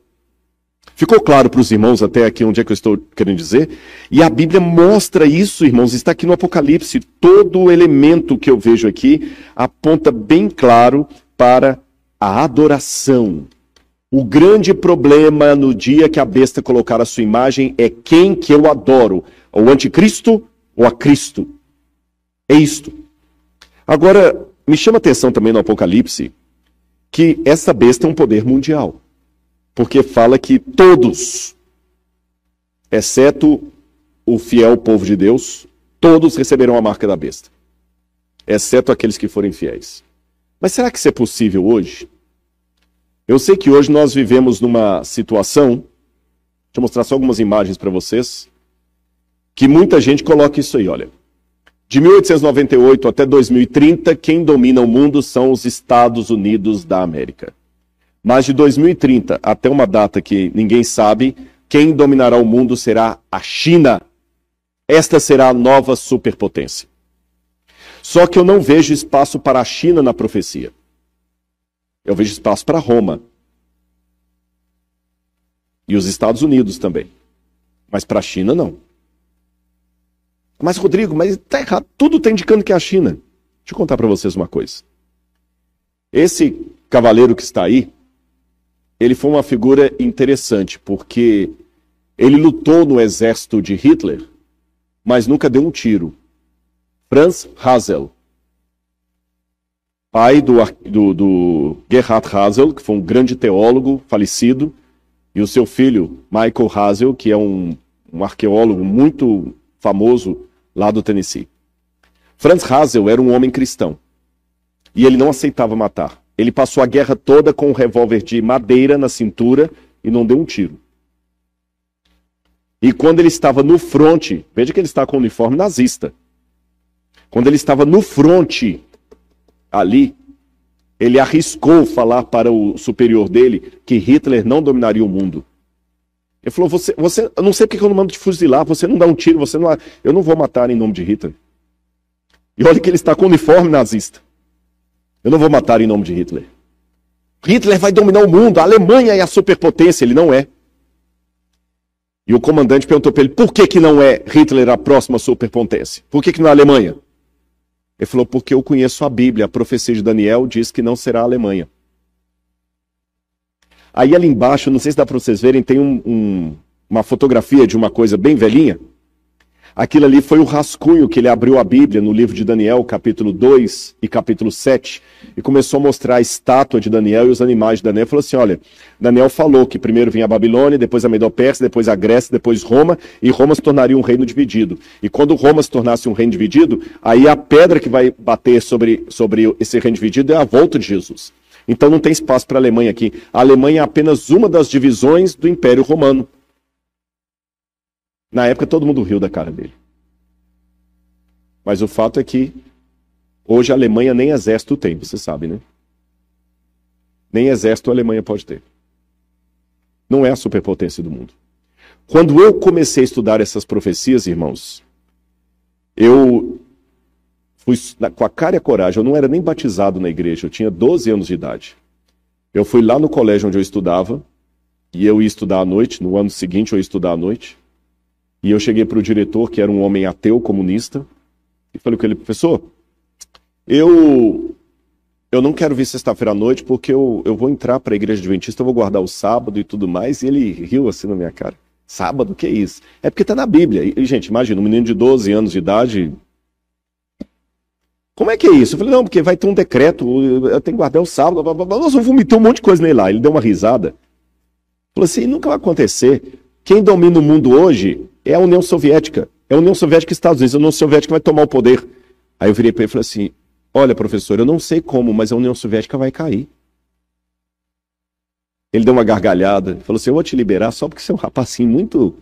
Ficou claro para os irmãos até aqui onde é que eu estou querendo dizer? E a Bíblia mostra isso, irmãos, está aqui no Apocalipse. Todo o elemento que eu vejo aqui aponta bem claro para a adoração, o grande problema no dia que a besta colocar a sua imagem é quem que eu adoro, o anticristo ou a Cristo. É isto. Agora, me chama atenção também no Apocalipse que essa besta é um poder mundial. Porque fala que todos, exceto o fiel povo de Deus, todos receberão a marca da besta. Exceto aqueles que forem fiéis. Mas será que isso é possível hoje? Eu sei que hoje nós vivemos numa situação, deixa eu mostrar só algumas imagens para vocês, que muita gente coloca isso aí, olha. De 1898 até 2030, quem domina o mundo são os Estados Unidos da América. Mas de 2030 até uma data que ninguém sabe, quem dominará o mundo será a China. Esta será a nova superpotência. Só que eu não vejo espaço para a China na profecia. Eu vejo espaço para Roma. E os Estados Unidos também. Mas para a China, não. Mas, Rodrigo, mas está errado. Tudo está indicando que é a China. Deixa eu contar para vocês uma coisa. Esse cavaleiro que está aí, ele foi uma figura interessante, porque ele lutou no exército de Hitler, mas nunca deu um tiro. Franz Hazel pai do, do, do Gerhard Hazel, que foi um grande teólogo falecido, e o seu filho, Michael Hazel, que é um, um arqueólogo muito famoso lá do Tennessee. Franz Hazel era um homem cristão. E ele não aceitava matar. Ele passou a guerra toda com um revólver de madeira na cintura e não deu um tiro. E quando ele estava no fronte, veja que ele está com o uniforme nazista. Quando ele estava no fronte ali, ele arriscou falar para o superior dele que Hitler não dominaria o mundo. Ele falou: você, você, eu não sei porque eu não mando te fuzilar, você não dá um tiro, você não, eu não vou matar em nome de Hitler. E olha que ele está com uniforme nazista. Eu não vou matar em nome de Hitler. Hitler vai dominar o mundo, a Alemanha é a superpotência, ele não é. E o comandante perguntou para ele: por que, que não é Hitler a próxima superpotência? Por que, que não é a Alemanha? Ele falou, porque eu conheço a Bíblia, a profecia de Daniel diz que não será a Alemanha. Aí ali embaixo, não sei se dá para vocês verem, tem um, um, uma fotografia de uma coisa bem velhinha. Aquilo ali foi o rascunho que ele abriu a Bíblia no livro de Daniel, capítulo 2 e capítulo 7, e começou a mostrar a estátua de Daniel e os animais de Daniel. Falou assim: olha, Daniel falou que primeiro vinha a Babilônia, depois a Medo-Pérsia, depois a Grécia, depois Roma, e Roma se tornaria um reino dividido. E quando Roma se tornasse um reino dividido, aí a pedra que vai bater sobre, sobre esse reino dividido é a volta de Jesus. Então não tem espaço para a Alemanha aqui. A Alemanha é apenas uma das divisões do Império Romano. Na época todo mundo riu da cara dele. Mas o fato é que hoje a Alemanha nem exército tem, você sabe, né? Nem exército a Alemanha pode ter. Não é a superpotência do mundo. Quando eu comecei a estudar essas profecias, irmãos, eu fui com a cara e a coragem. Eu não era nem batizado na igreja, eu tinha 12 anos de idade. Eu fui lá no colégio onde eu estudava, e eu ia estudar à noite, no ano seguinte eu ia estudar à noite. E eu cheguei para o diretor, que era um homem ateu, comunista, e falei com ele, professor, eu eu não quero vir sexta-feira à noite porque eu, eu vou entrar para a igreja adventista, eu vou guardar o sábado e tudo mais. E ele riu assim na minha cara. Sábado, que é isso? É porque está na Bíblia. E, gente, imagina, um menino de 12 anos de idade. Como é que é isso? Eu falei, não, porque vai ter um decreto, eu tenho que guardar o sábado. Nós vamos vomitar um monte de coisa nele lá. Ele deu uma risada. Falou assim, nunca vai acontecer. Quem domina o mundo hoje é a União Soviética. É a União Soviética e Estados Unidos. A União Soviética vai tomar o poder. Aí eu virei para ele e falei assim: Olha, professor, eu não sei como, mas a União Soviética vai cair. Ele deu uma gargalhada, falou assim: Eu vou te liberar só porque você é um rapacinho muito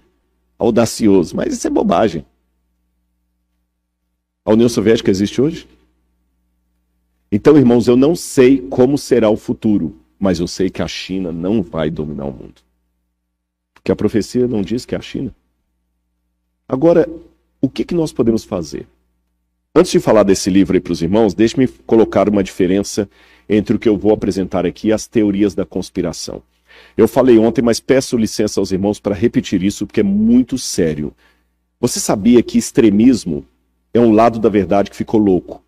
audacioso. Mas isso é bobagem. A União Soviética existe hoje? Então, irmãos, eu não sei como será o futuro, mas eu sei que a China não vai dominar o mundo. Porque a profecia não diz que é a China. Agora, o que, que nós podemos fazer? Antes de falar desse livro aí para os irmãos, deixe-me colocar uma diferença entre o que eu vou apresentar aqui e as teorias da conspiração. Eu falei ontem, mas peço licença aos irmãos para repetir isso, porque é muito sério. Você sabia que extremismo é um lado da verdade que ficou louco?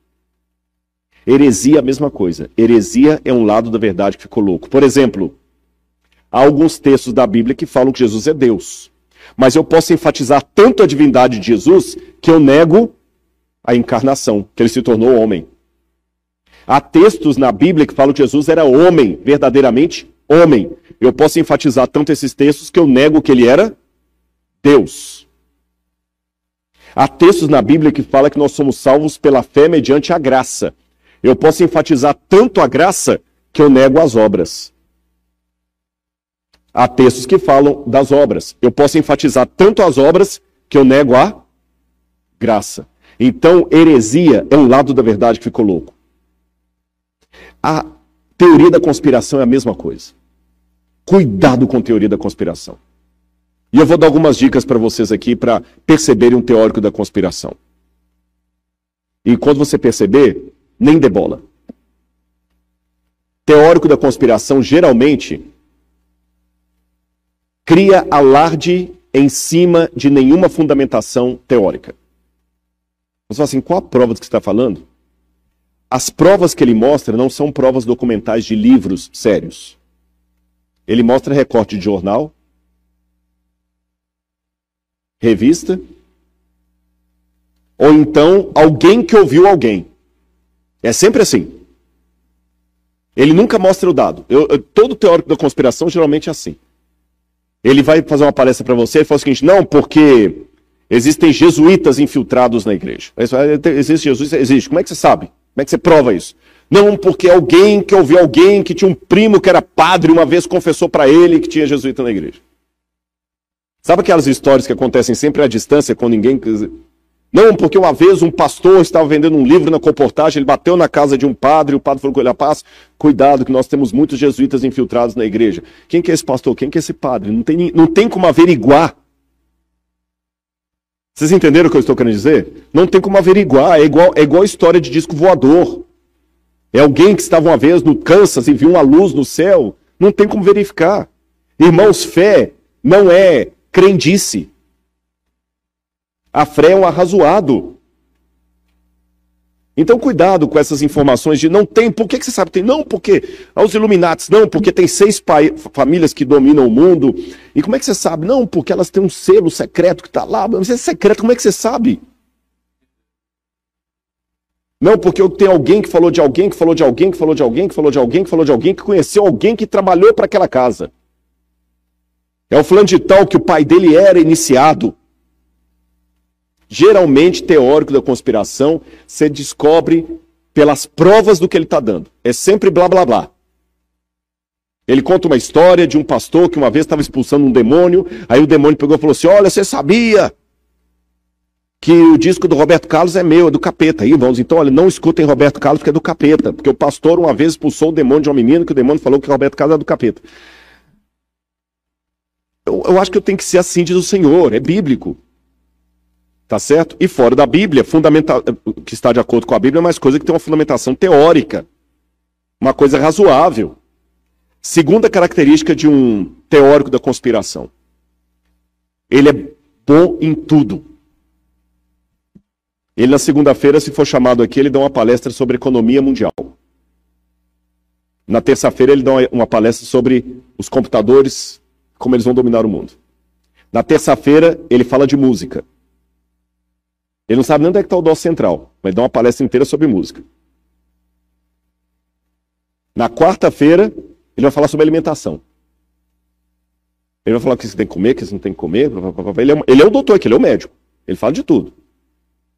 Heresia é a mesma coisa. Heresia é um lado da verdade que ficou louco. Por exemplo, há alguns textos da Bíblia que falam que Jesus é Deus. Mas eu posso enfatizar tanto a divindade de Jesus que eu nego a encarnação, que ele se tornou homem. Há textos na Bíblia que falam que Jesus era homem, verdadeiramente homem. Eu posso enfatizar tanto esses textos que eu nego que ele era Deus. Há textos na Bíblia que falam que nós somos salvos pela fé mediante a graça. Eu posso enfatizar tanto a graça que eu nego as obras. Há textos que falam das obras. Eu posso enfatizar tanto as obras que eu nego a graça. Então, heresia é um lado da verdade que ficou louco. A teoria da conspiração é a mesma coisa. Cuidado com a teoria da conspiração. E eu vou dar algumas dicas para vocês aqui para perceberem um teórico da conspiração. E quando você perceber, nem dê bola. Teórico da conspiração geralmente cria alarde em cima de nenhuma fundamentação teórica. Você fala assim, qual a prova do que você está falando? As provas que ele mostra não são provas documentais de livros sérios. Ele mostra recorte de jornal, revista, ou então alguém que ouviu alguém. É sempre assim. Ele nunca mostra o dado. Eu, eu, todo teórico da conspiração geralmente é assim. Ele vai fazer uma palestra para você e fala o seguinte: não, porque Existem jesuítas infiltrados na igreja. Existe Jesus? Existe. Como é que você sabe? Como é que você prova isso? Não, porque alguém que ouviu alguém que tinha um primo que era padre, uma vez confessou para ele que tinha jesuíta na igreja. Sabe aquelas histórias que acontecem sempre à distância, com ninguém. Não, porque uma vez um pastor estava vendendo um livro na comportagem, ele bateu na casa de um padre, o padre falou com ele: paz, cuidado, que nós temos muitos jesuítas infiltrados na igreja. Quem que é esse pastor? Quem que é esse padre? Não tem, não tem como averiguar vocês entenderam o que eu estou querendo dizer? Não tem como averiguar, é igual, é igual a história de disco voador. É alguém que estava uma vez no Kansas e viu uma luz no céu. Não tem como verificar. Irmãos, fé não é crendice. A fé é um arrazoado. Então, cuidado com essas informações de não tem. Por que, que você sabe tem? Não, porque aos Illuminates, não, porque tem seis famílias que dominam o mundo. E como é que você sabe? Não, porque elas têm um selo secreto que está lá. Mas é secreto, como é que você sabe? Não, porque eu tenho alguém que falou de alguém, que falou de alguém, que falou de alguém, que falou de alguém, que falou de alguém, que conheceu alguém que trabalhou para aquela casa. É o fulano de tal que o pai dele era iniciado geralmente teórico da conspiração, você descobre pelas provas do que ele está dando. É sempre blá blá blá. Ele conta uma história de um pastor que uma vez estava expulsando um demônio, aí o demônio pegou e falou assim: Olha, você sabia que o disco do Roberto Carlos é meu, é do capeta. Aí, irmãos, então, olha, não escutem Roberto Carlos porque é do capeta. Porque o pastor uma vez expulsou o demônio de uma menina que o demônio falou que Roberto Carlos é do capeta. Eu, eu acho que eu tenho que ser assim, diz o Senhor, é bíblico. Tá certo? E fora da Bíblia, fundamental, que está de acordo com a Bíblia, é mais coisa que tem uma fundamentação teórica. Uma coisa razoável. Segunda característica de um teórico da conspiração. Ele é bom em tudo. Ele, na segunda-feira, se for chamado aqui, ele dá uma palestra sobre economia mundial. Na terça-feira, ele dá uma palestra sobre os computadores, como eles vão dominar o mundo. Na terça-feira, ele fala de música. Ele não sabe nem onde é que está o dó central, mas dá uma palestra inteira sobre música. Na quarta-feira, ele vai falar sobre alimentação. Ele vai falar o que você tem que comer, o que você não tem que comer. Ele é, ele é o doutor aqui, ele é o médico. Ele fala de tudo.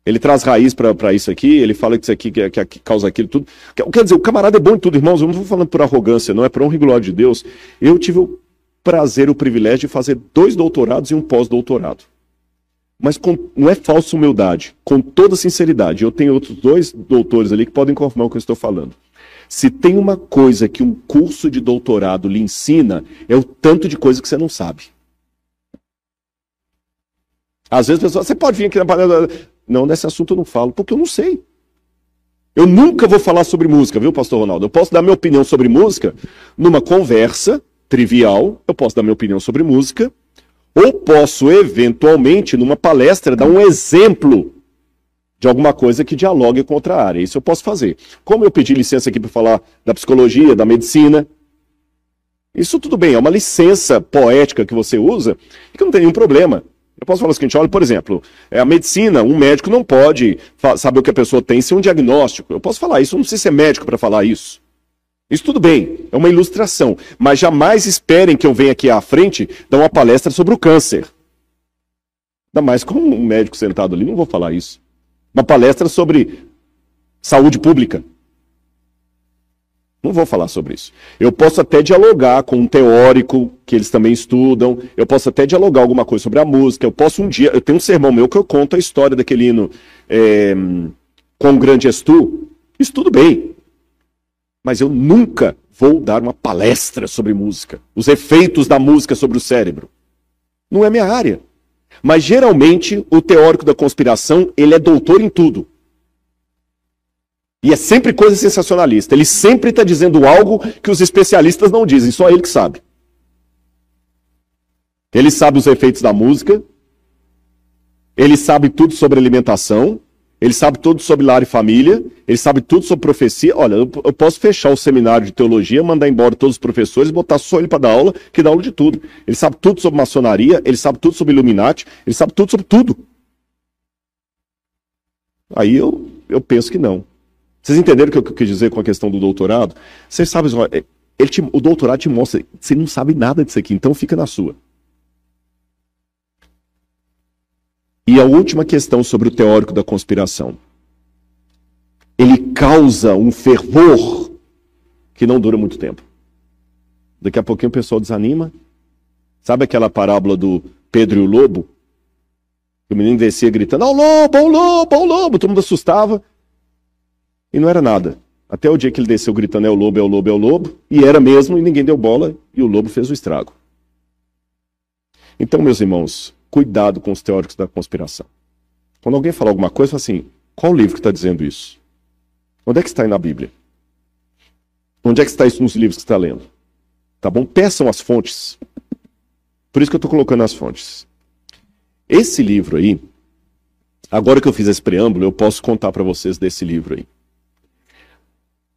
Ele traz raiz para isso aqui, ele fala que isso aqui que, que, que, causa aquilo, tudo. Quer dizer, o camarada é bom em tudo, irmãos. Eu não estou falando por arrogância, não é por honra e glória de Deus. Eu tive o prazer, o privilégio de fazer dois doutorados e um pós-doutorado. Mas com, não é falsa humildade, com toda sinceridade. Eu tenho outros dois doutores ali que podem confirmar o que eu estou falando. Se tem uma coisa que um curso de doutorado lhe ensina, é o tanto de coisa que você não sabe. Às vezes você pode vir aqui na palestra. Não, nesse assunto eu não falo, porque eu não sei. Eu nunca vou falar sobre música, viu, pastor Ronaldo? Eu posso dar minha opinião sobre música numa conversa trivial, eu posso dar minha opinião sobre música, ou posso, eventualmente, numa palestra, dar um exemplo de alguma coisa que dialogue com outra área. Isso eu posso fazer. Como eu pedi licença aqui para falar da psicologia, da medicina, isso tudo bem, é uma licença poética que você usa e que não tem nenhum problema. Eu posso falar o seguinte, olha, por exemplo, é a medicina, um médico não pode saber o que a pessoa tem sem um diagnóstico. Eu posso falar isso, não preciso ser médico para falar isso. Isso tudo bem, é uma ilustração, mas jamais esperem que eu venha aqui à frente dar uma palestra sobre o câncer. Ainda mais com um médico sentado ali, não vou falar isso. Uma palestra sobre saúde pública. Não vou falar sobre isso. Eu posso até dialogar com um teórico que eles também estudam. Eu posso até dialogar alguma coisa sobre a música. Eu posso um dia. Eu tenho um sermão meu que eu conto a história daquele hino é, Com Grande És. Isso tudo bem. Mas eu nunca vou dar uma palestra sobre música. Os efeitos da música sobre o cérebro. Não é minha área. Mas geralmente o teórico da conspiração ele é doutor em tudo. E é sempre coisa sensacionalista. Ele sempre está dizendo algo que os especialistas não dizem, só ele que sabe. Ele sabe os efeitos da música, ele sabe tudo sobre alimentação, ele sabe tudo sobre lar e família, ele sabe tudo sobre profecia. Olha, eu, eu posso fechar o seminário de teologia, mandar embora todos os professores, botar só ele para dar aula, que dá aula de tudo. Ele sabe tudo sobre maçonaria, ele sabe tudo sobre Illuminati, ele sabe tudo sobre tudo. Aí eu, eu penso que não. Vocês entenderam o que eu quis dizer com a questão do doutorado? Vocês sabem, ele te, o doutorado te mostra, você não sabe nada disso aqui, então fica na sua. E a última questão sobre o teórico da conspiração. Ele causa um fervor que não dura muito tempo. Daqui a pouquinho o pessoal desanima. Sabe aquela parábola do Pedro e o lobo? O menino descia gritando: Ó, oh, lobo, ó, oh, lobo, ó, oh, lobo! Todo mundo assustava. E não era nada. Até o dia que ele desceu gritando: é o lobo, é o lobo, é o lobo. E era mesmo, e ninguém deu bola, e o lobo fez o estrago. Então, meus irmãos, cuidado com os teóricos da conspiração. Quando alguém fala alguma coisa, fala assim: qual livro que está dizendo isso? Onde é que está aí na Bíblia? Onde é que está isso nos livros que está lendo? Tá bom? Peçam as fontes. Por isso que eu estou colocando as fontes. Esse livro aí, agora que eu fiz esse preâmbulo, eu posso contar para vocês desse livro aí.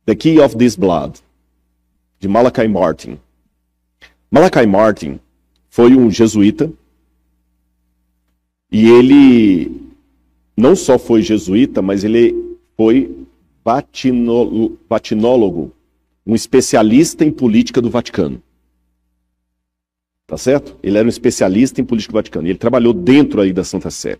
The Key of This Blood, de Malachi Martin. Malachi Martin foi um jesuíta e ele não só foi jesuíta, mas ele foi vatinólogo, um especialista em política do Vaticano. Tá certo? Ele era um especialista em política do Vaticano. E ele trabalhou dentro aí da Santa Sé.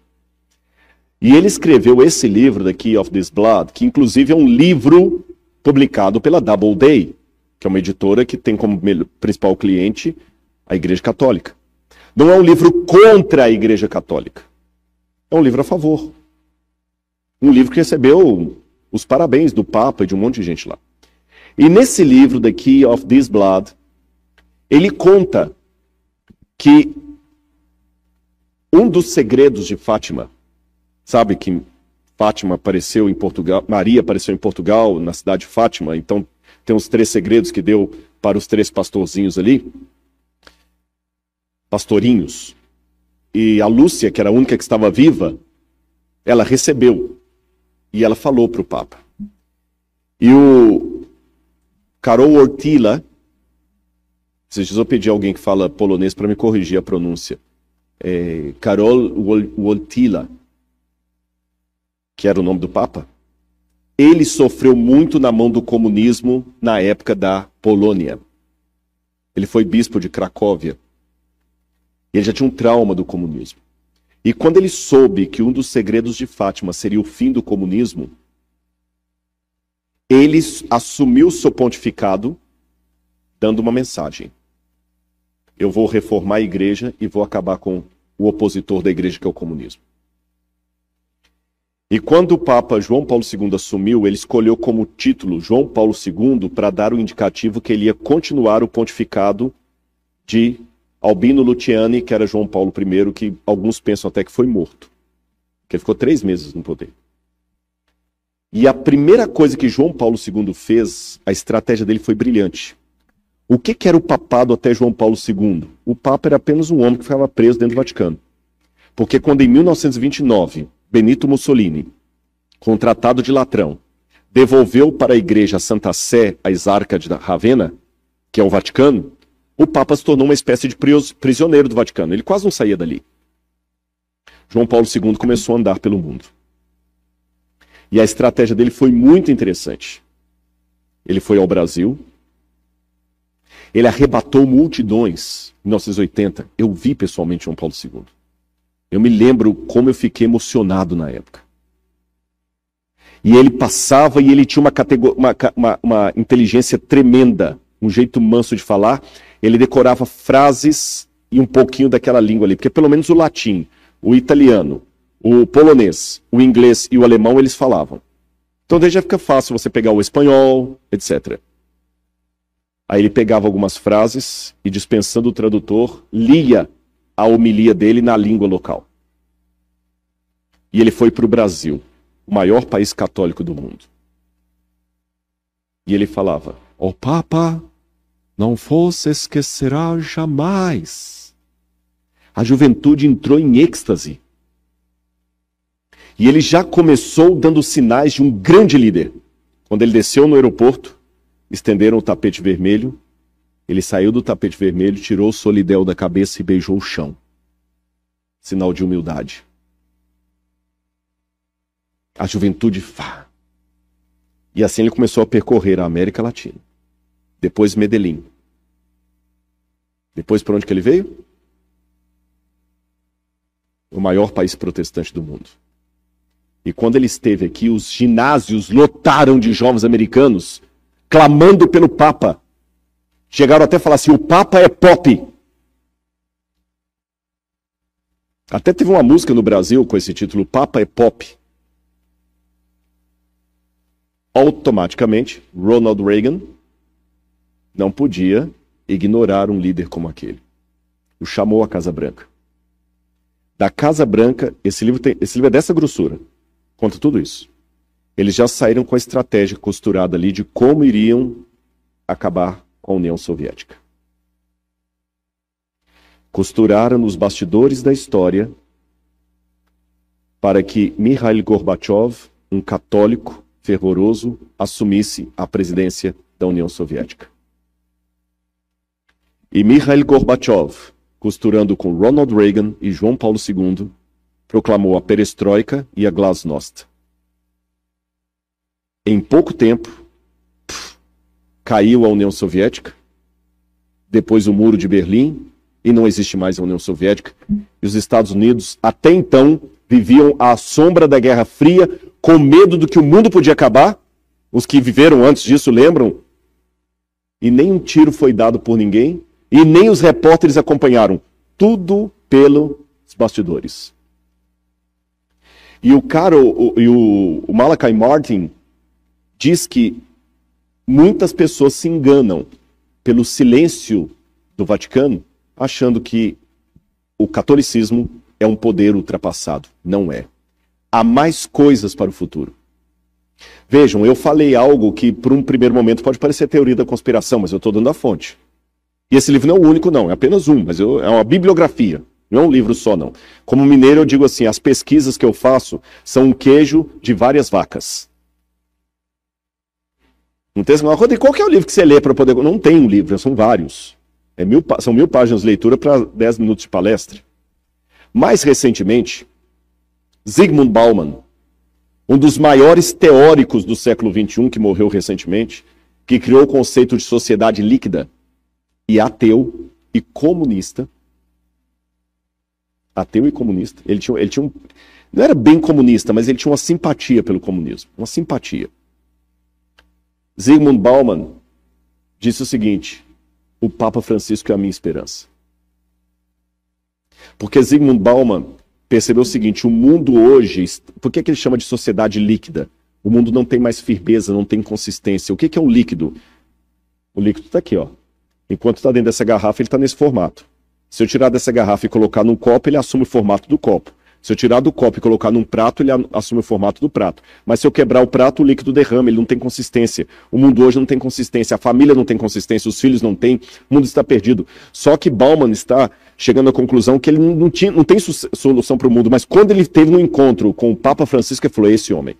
E ele escreveu esse livro, The Key of This Blood, que inclusive é um livro publicado pela Doubleday, que é uma editora que tem como principal cliente a Igreja Católica. Não é um livro contra a Igreja Católica. É um livro a favor. Um livro que recebeu os parabéns do Papa e de um monte de gente lá. E nesse livro, The Key of This Blood, ele conta que um dos segredos de Fátima, sabe que Fátima apareceu em Portugal, Maria apareceu em Portugal, na cidade de Fátima, então tem os três segredos que deu para os três pastorzinhos ali. Pastorinhos. E a Lúcia, que era a única que estava viva, ela recebeu. E ela falou para o Papa. E o Karol Ortila, esses dias eu a alguém que fala polonês para me corrigir a pronúncia. É, Karol Ortila que era o nome do Papa, ele sofreu muito na mão do comunismo na época da Polônia. Ele foi bispo de Cracóvia. Ele já tinha um trauma do comunismo. E quando ele soube que um dos segredos de Fátima seria o fim do comunismo, ele assumiu seu pontificado dando uma mensagem. Eu vou reformar a igreja e vou acabar com o opositor da igreja, que é o comunismo. E quando o Papa João Paulo II assumiu, ele escolheu como título João Paulo II para dar o indicativo que ele ia continuar o pontificado de Albino Luciani, que era João Paulo I, que alguns pensam até que foi morto. Que ele ficou três meses no poder. E a primeira coisa que João Paulo II fez, a estratégia dele foi brilhante. O que, que era o papado até João Paulo II? O Papa era apenas um homem que ficava preso dentro do Vaticano. Porque quando em 1929 Benito Mussolini, com o Tratado de Latrão, devolveu para a Igreja Santa Sé a exarca de Ravenna, que é o Vaticano, o Papa se tornou uma espécie de prisioneiro do Vaticano. Ele quase não saía dali. João Paulo II começou a andar pelo mundo. E a estratégia dele foi muito interessante. Ele foi ao Brasil. Ele arrebatou multidões em 1980. Eu vi pessoalmente João Paulo II. Eu me lembro como eu fiquei emocionado na época. E ele passava e ele tinha uma, uma, uma, uma inteligência tremenda, um jeito manso de falar. Ele decorava frases e um pouquinho daquela língua ali, porque pelo menos o latim, o italiano, o polonês, o inglês e o alemão eles falavam. Então daí já fica fácil você pegar o espanhol, etc. Aí ele pegava algumas frases e, dispensando o tradutor, lia a homilia dele na língua local. E ele foi para o Brasil, o maior país católico do mundo. E ele falava: Ó oh, Papa, não fosse esquecerá jamais. A juventude entrou em êxtase. E ele já começou dando sinais de um grande líder. Quando ele desceu no aeroporto, estenderam o tapete vermelho ele saiu do tapete vermelho, tirou o solidel da cabeça e beijou o chão. Sinal de humildade. A juventude fá. E assim ele começou a percorrer a América Latina. Depois Medellín. Depois para onde que ele veio? O maior país protestante do mundo. E quando ele esteve aqui, os ginásios lotaram de jovens americanos clamando pelo Papa. Chegaram até a falar assim: o Papa é pop. Até teve uma música no Brasil com esse título: Papa é pop. Automaticamente, Ronald Reagan não podia ignorar um líder como aquele. O chamou à Casa Branca. Da Casa Branca, esse livro, tem, esse livro é dessa grossura. Conta tudo isso. Eles já saíram com a estratégia costurada ali de como iriam acabar com a União Soviética. Costuraram nos bastidores da história para que Mikhail Gorbachev, um católico fervoroso, assumisse a presidência da União Soviética. E Mikhail Gorbachev, costurando com Ronald Reagan e João Paulo II, proclamou a perestroika e a glasnost. Em pouco tempo, caiu a União Soviética, depois o Muro de Berlim, e não existe mais a União Soviética. E os Estados Unidos, até então, viviam à sombra da Guerra Fria, com medo do que o mundo podia acabar. Os que viveram antes disso lembram? E nem um tiro foi dado por ninguém, e nem os repórteres acompanharam. Tudo pelos bastidores. E o cara, o, o, o Malachi Martin, diz que Muitas pessoas se enganam pelo silêncio do Vaticano, achando que o catolicismo é um poder ultrapassado. Não é. Há mais coisas para o futuro. Vejam, eu falei algo que, por um primeiro momento, pode parecer teoria da conspiração, mas eu estou dando a fonte. E esse livro não é o único, não, é apenas um, mas eu, é uma bibliografia. Não é um livro só, não. Como mineiro, eu digo assim: as pesquisas que eu faço são um queijo de várias vacas. Não tem assim, Rodrigo, qual que é o livro que você lê para poder. Não tem um livro, são vários. É mil, são mil páginas de leitura para dez minutos de palestra. Mais recentemente, Zygmunt Bauman, um dos maiores teóricos do século XXI, que morreu recentemente, que criou o conceito de sociedade líquida e ateu e comunista, ateu e comunista. Ele tinha, ele tinha um, não era bem comunista, mas ele tinha uma simpatia pelo comunismo, uma simpatia. Zygmunt Bauman disse o seguinte: o Papa Francisco é a minha esperança. Porque Zygmunt Bauman percebeu o seguinte: o mundo hoje, por que, que ele chama de sociedade líquida? O mundo não tem mais firmeza, não tem consistência. O que, que é um líquido? O líquido está aqui, ó. Enquanto está dentro dessa garrafa, ele está nesse formato. Se eu tirar dessa garrafa e colocar num copo, ele assume o formato do copo. Se eu tirar do copo e colocar num prato, ele assume o formato do prato. Mas se eu quebrar o prato, o líquido derrama, ele não tem consistência. O mundo hoje não tem consistência, a família não tem consistência, os filhos não têm, o mundo está perdido. Só que Bauman está chegando à conclusão que ele não, tinha, não tem solução para o mundo, mas quando ele teve um encontro com o Papa Francisco, ele falou: esse homem.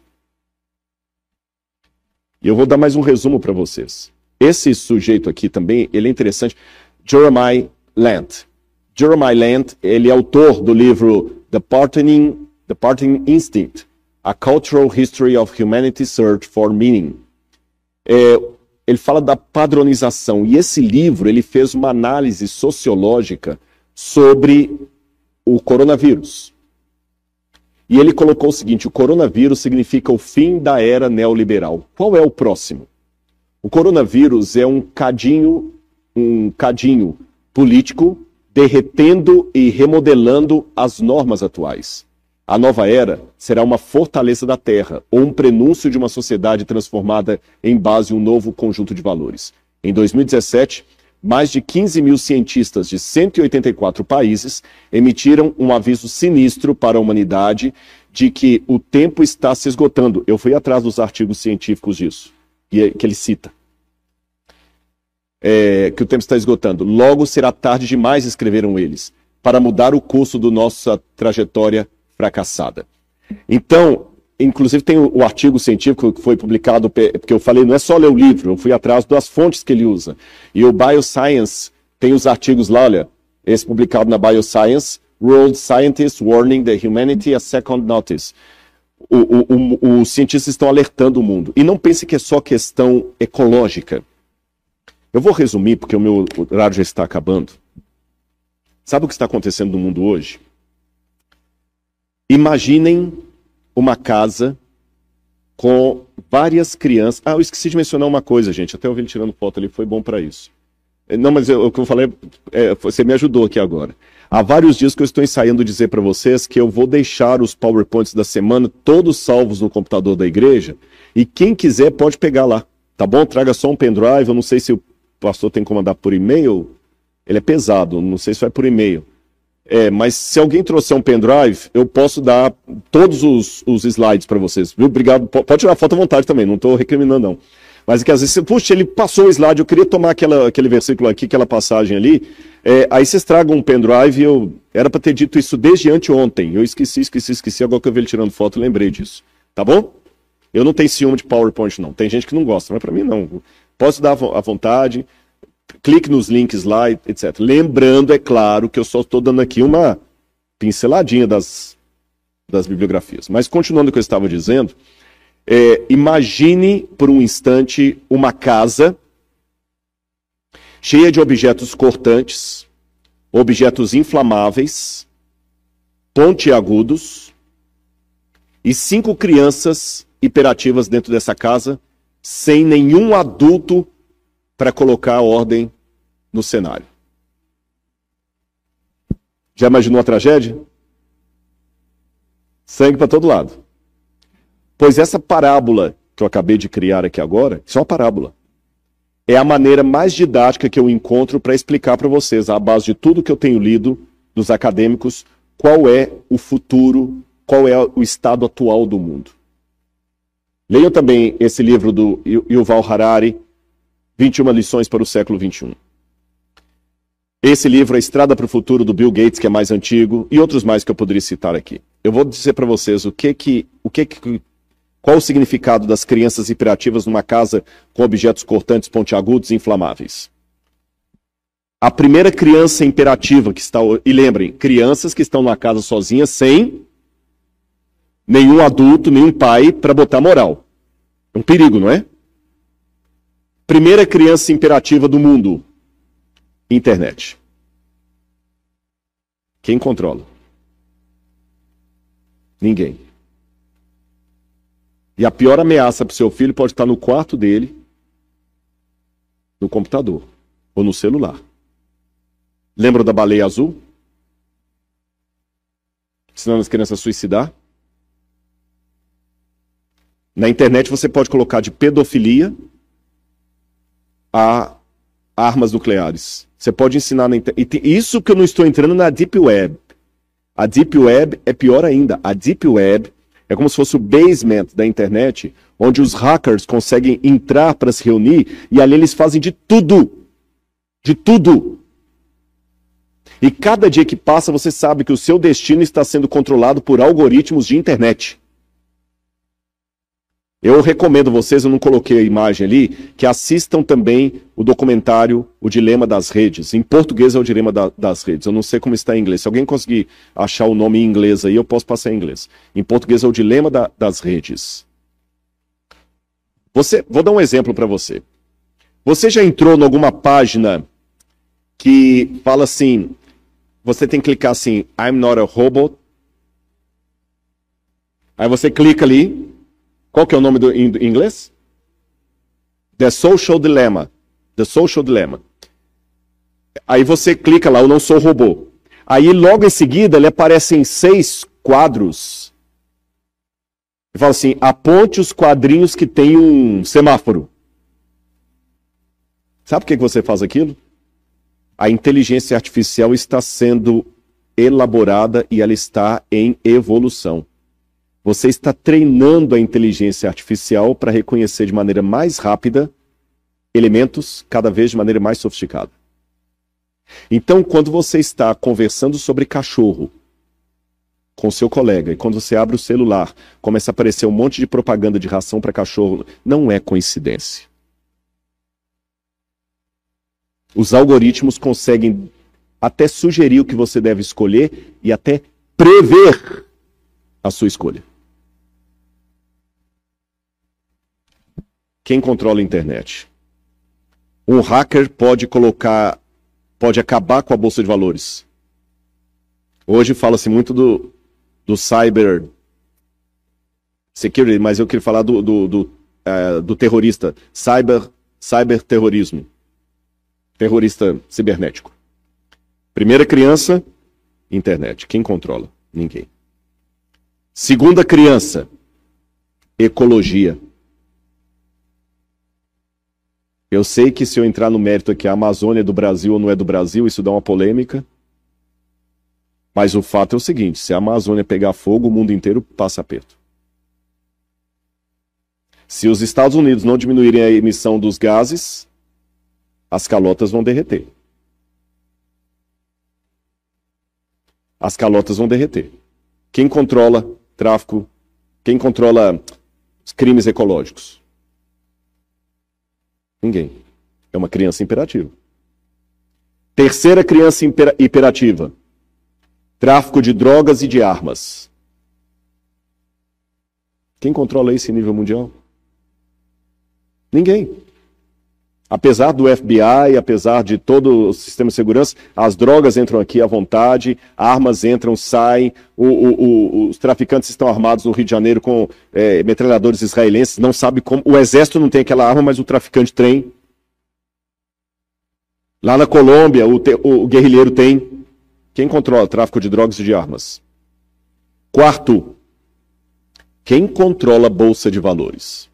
E eu vou dar mais um resumo para vocês. Esse sujeito aqui também, ele é interessante. Jeremiah Land. Jeremiah Land, ele é autor do livro The Parting, The Parting Instinct, A Cultural History of Humanity's Search for Meaning. É, ele fala da padronização, e esse livro ele fez uma análise sociológica sobre o coronavírus. E ele colocou o seguinte: o coronavírus significa o fim da era neoliberal. Qual é o próximo? O coronavírus é um cadinho, um cadinho político derretendo e remodelando as normas atuais. A nova era será uma fortaleza da Terra, ou um prenúncio de uma sociedade transformada em base a um novo conjunto de valores. Em 2017, mais de 15 mil cientistas de 184 países emitiram um aviso sinistro para a humanidade de que o tempo está se esgotando. Eu fui atrás dos artigos científicos disso, que ele cita é, que o tempo está esgotando. Logo será tarde demais, escreveram eles, para mudar o curso da nossa trajetória fracassada. Então, inclusive tem o, o, artigo científico que foi publicado, porque eu falei, não é só ler o livro, eu fui atrás das fontes que ele usa. E o Bioscience tem os artigos lá, olha, esse publicado na Bioscience, World Scientists Warning the Humanity a Second Notice. O, o, os cientistas estão alertando o mundo. E não pense que é só questão ecológica. Eu vou resumir porque o meu horário já está acabando. Sabe o que está acontecendo no mundo hoje? Imaginem uma casa com várias crianças. Ah, eu esqueci de mencionar uma coisa, gente. Até eu vi ele tirando foto ali, foi bom para isso. É, não, mas o que eu falei, é, você me ajudou aqui agora. Há vários dias que eu estou ensaiando dizer para vocês que eu vou deixar os PowerPoints da semana todos salvos no computador da igreja e quem quiser pode pegar lá, tá bom? Traga só um pendrive, eu não sei se o pastor tem que mandar por e-mail, ele é pesado, não sei se vai por e-mail. É, mas se alguém trouxer um pendrive, eu posso dar todos os, os slides para vocês. Viu? Obrigado. Pode tirar foto à vontade também, não estou recriminando, não. Mas é que às vezes, puxa, ele passou o slide, eu queria tomar aquela, aquele versículo aqui, aquela passagem ali. É, aí vocês tragam um pendrive, eu era para ter dito isso desde anteontem. Eu esqueci, esqueci, esqueci, agora que eu vi ele tirando foto, lembrei disso. Tá bom? Eu não tenho ciúme de PowerPoint, não. Tem gente que não gosta, mas para mim não. Posso dar à vontade, clique nos links lá, etc. Lembrando, é claro, que eu só estou dando aqui uma pinceladinha das, das bibliografias. Mas continuando o que eu estava dizendo, é, imagine por um instante uma casa cheia de objetos cortantes, objetos inflamáveis, pontiagudos e cinco crianças hiperativas dentro dessa casa sem nenhum adulto para colocar a ordem no cenário. Já imaginou a tragédia? Sangue para todo lado. Pois essa parábola que eu acabei de criar aqui agora, isso é uma parábola. É a maneira mais didática que eu encontro para explicar para vocês, à base de tudo que eu tenho lido dos acadêmicos, qual é o futuro, qual é o estado atual do mundo. Leiam também esse livro do Yuval Harari, 21 lições para o século 21. Esse livro, A Estrada para o Futuro, do Bill Gates, que é mais antigo, e outros mais que eu poderia citar aqui. Eu vou dizer para vocês o que que, o que que, qual o significado das crianças hiperativas numa casa com objetos cortantes, pontiagudos e inflamáveis. A primeira criança imperativa que está, e lembrem, crianças que estão numa casa sozinhas sem nenhum adulto, nenhum pai para botar moral. É um perigo, não é? Primeira criança imperativa do mundo: internet. Quem controla? Ninguém. E a pior ameaça para o seu filho pode estar no quarto dele, no computador ou no celular. Lembra da baleia azul? Ensinando as crianças a suicidar? Na internet você pode colocar de pedofilia a armas nucleares. Você pode ensinar na internet. Isso que eu não estou entrando na Deep Web. A Deep Web é pior ainda. A Deep Web é como se fosse o basement da internet, onde os hackers conseguem entrar para se reunir e ali eles fazem de tudo. De tudo. E cada dia que passa, você sabe que o seu destino está sendo controlado por algoritmos de internet. Eu recomendo vocês, eu não coloquei a imagem ali, que assistam também o documentário O Dilema das Redes. Em português é o Dilema da, das Redes. Eu não sei como está em inglês. Se alguém conseguir achar o nome em inglês aí, eu posso passar em inglês. Em português é o Dilema da, das Redes. Você, vou dar um exemplo para você. Você já entrou em alguma página que fala assim, você tem que clicar assim, I'm not a robot. Aí você clica ali, qual que é o nome do, em, em inglês? The Social Dilemma. The Social Dilemma. Aí você clica lá, eu não sou robô. Aí logo em seguida ele aparece em seis quadros. E fala assim: aponte os quadrinhos que tem um semáforo. Sabe por que você faz aquilo? A inteligência artificial está sendo elaborada e ela está em evolução. Você está treinando a inteligência artificial para reconhecer de maneira mais rápida elementos cada vez de maneira mais sofisticada. Então, quando você está conversando sobre cachorro com seu colega e quando você abre o celular, começa a aparecer um monte de propaganda de ração para cachorro, não é coincidência. Os algoritmos conseguem até sugerir o que você deve escolher e até prever a sua escolha. Quem controla a internet. Um hacker pode colocar, pode acabar com a bolsa de valores. Hoje fala-se muito do, do cyber security, mas eu queria falar do, do, do, uh, do terrorista, cyber, cyber terrorismo, terrorista cibernético. Primeira criança, internet. Quem controla? Ninguém. Segunda criança, ecologia. Eu sei que se eu entrar no mérito aqui, a Amazônia é do Brasil ou não é do Brasil, isso dá uma polêmica. Mas o fato é o seguinte: se a Amazônia pegar fogo, o mundo inteiro passa aperto. Se os Estados Unidos não diminuírem a emissão dos gases, as calotas vão derreter. As calotas vão derreter. Quem controla tráfico? Quem controla crimes ecológicos? Ninguém. É uma criança imperativa. Terceira criança imperativa: tráfico de drogas e de armas. Quem controla isso em nível mundial? Ninguém. Apesar do FBI, apesar de todo o sistema de segurança, as drogas entram aqui à vontade, armas entram, saem, o, o, o, os traficantes estão armados no Rio de Janeiro com é, metralhadores israelenses, não sabe como. O exército não tem aquela arma, mas o traficante tem. Lá na Colômbia, o, te, o guerrilheiro tem. Quem controla o tráfico de drogas e de armas? Quarto, quem controla a Bolsa de Valores?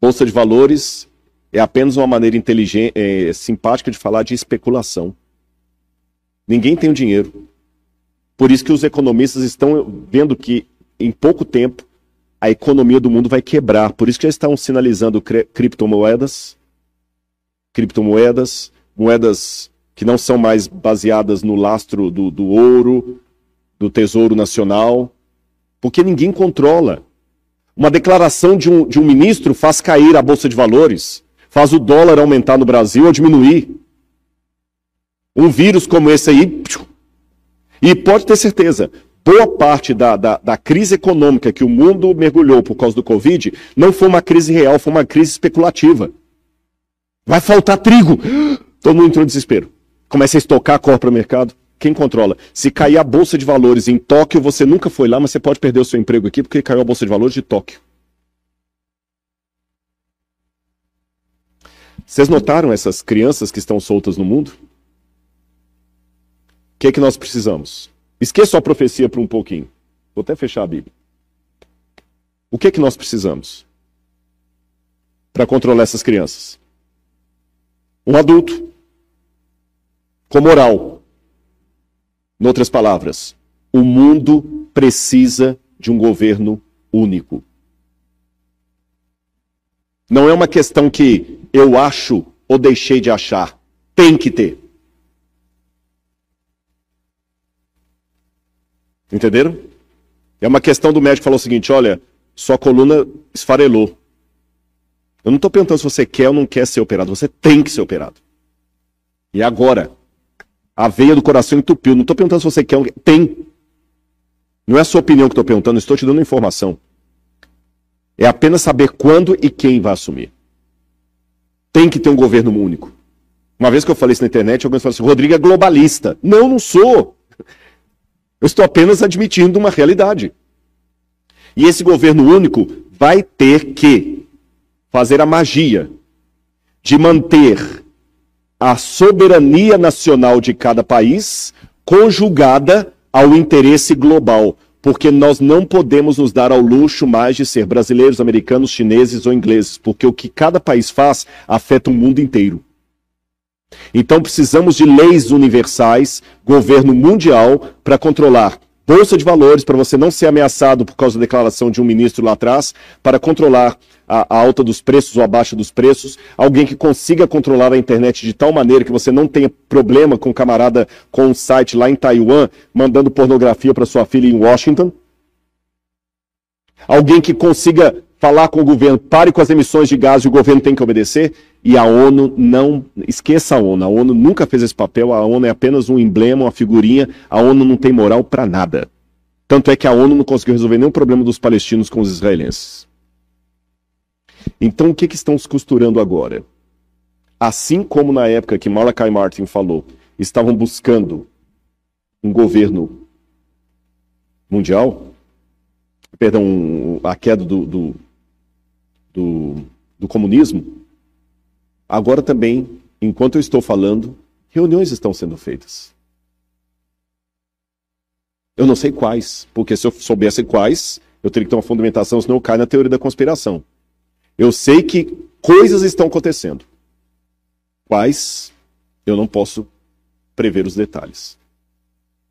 Bolsa de Valores é apenas uma maneira inteligente, é, simpática de falar de especulação. Ninguém tem o dinheiro. Por isso que os economistas estão vendo que em pouco tempo a economia do mundo vai quebrar. Por isso que eles estão sinalizando criptomoedas, criptomoedas, moedas que não são mais baseadas no lastro do, do ouro, do tesouro nacional, porque ninguém controla. Uma declaração de um, de um ministro faz cair a bolsa de valores faz o dólar aumentar no Brasil ou diminuir. Um vírus como esse aí. E pode ter certeza, boa parte da, da, da, crise econômica que o mundo mergulhou por causa do Covid não foi uma crise real, foi uma crise especulativa. Vai faltar trigo. Todo mundo entrou em desespero. Começa a estocar a cor para o mercado. Quem controla? Se cair a bolsa de valores em Tóquio, você nunca foi lá, mas você pode perder o seu emprego aqui porque caiu a bolsa de valores de Tóquio. Vocês notaram essas crianças que estão soltas no mundo? O que é que nós precisamos? Esqueça a profecia por um pouquinho. Vou até fechar a Bíblia. O que é que nós precisamos para controlar essas crianças? Um adulto com moral. Em outras palavras, o mundo precisa de um governo único. Não é uma questão que eu acho ou deixei de achar. Tem que ter. Entenderam? É uma questão do médico que falou o seguinte: olha, sua coluna esfarelou. Eu não estou perguntando se você quer ou não quer ser operado, você tem que ser operado. E agora? A veia do coração entupiu. Não estou perguntando se você quer ou não quer. Tem. Não é a sua opinião que estou perguntando, estou te dando informação. É apenas saber quando e quem vai assumir. Tem que ter um governo único. Uma vez que eu falei isso na internet, alguém falou assim: Rodrigo é globalista. Não, não sou. Eu estou apenas admitindo uma realidade. E esse governo único vai ter que fazer a magia de manter a soberania nacional de cada país conjugada ao interesse global, porque nós não podemos nos dar ao luxo mais de ser brasileiros, americanos, chineses ou ingleses, porque o que cada país faz afeta o mundo inteiro. Então precisamos de leis universais, governo mundial, para controlar bolsa de valores, para você não ser ameaçado por causa da declaração de um ministro lá atrás, para controlar a, alta dos preços ou a baixa dos preços, alguém que consiga controlar a internet de tal maneira que você não tenha problema com um camarada com um site lá em Taiwan mandando pornografia para sua filha em Washington. Alguém que consiga falar com o governo, pare com as emissões de gás e o governo tem que obedecer. E a ONU não. Esqueça a ONU. A ONU nunca fez esse papel. A ONU é apenas um emblema, uma figurinha. A ONU não tem moral para nada. Tanto é que a ONU não conseguiu resolver nenhum problema dos palestinos com os israelenses. Então, o que, que estão se costurando agora? Assim como na época que Malachi Martin falou, estavam buscando um governo mundial, perdão, a queda do, do, do, do comunismo, Agora também, enquanto eu estou falando, reuniões estão sendo feitas. Eu não sei quais, porque se eu soubesse quais, eu teria que ter uma fundamentação, senão eu caio na teoria da conspiração. Eu sei que coisas estão acontecendo. Quais, eu não posso prever os detalhes.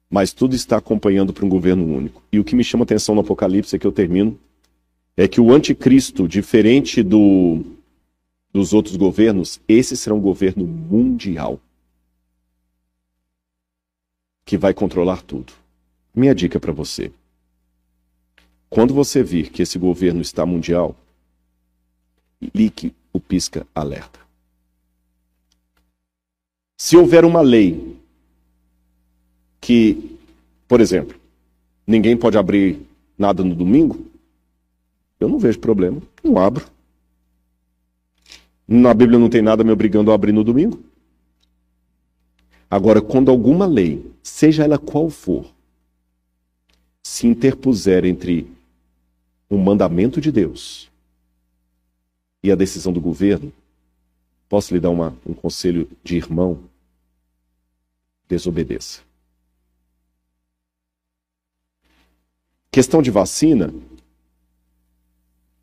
Mas tudo está acompanhando para um governo único. E o que me chama atenção no Apocalipse, é que eu termino, é que o anticristo, diferente do dos outros governos, esse será um governo mundial que vai controlar tudo. Minha dica para você: quando você vir que esse governo está mundial, ligue o pisca alerta. Se houver uma lei que, por exemplo, ninguém pode abrir nada no domingo, eu não vejo problema, não abro. Na Bíblia não tem nada me obrigando a abrir no domingo. Agora, quando alguma lei, seja ela qual for, se interpuser entre um mandamento de Deus e a decisão do governo, posso lhe dar uma, um conselho de irmão? Desobedeça. Questão de vacina,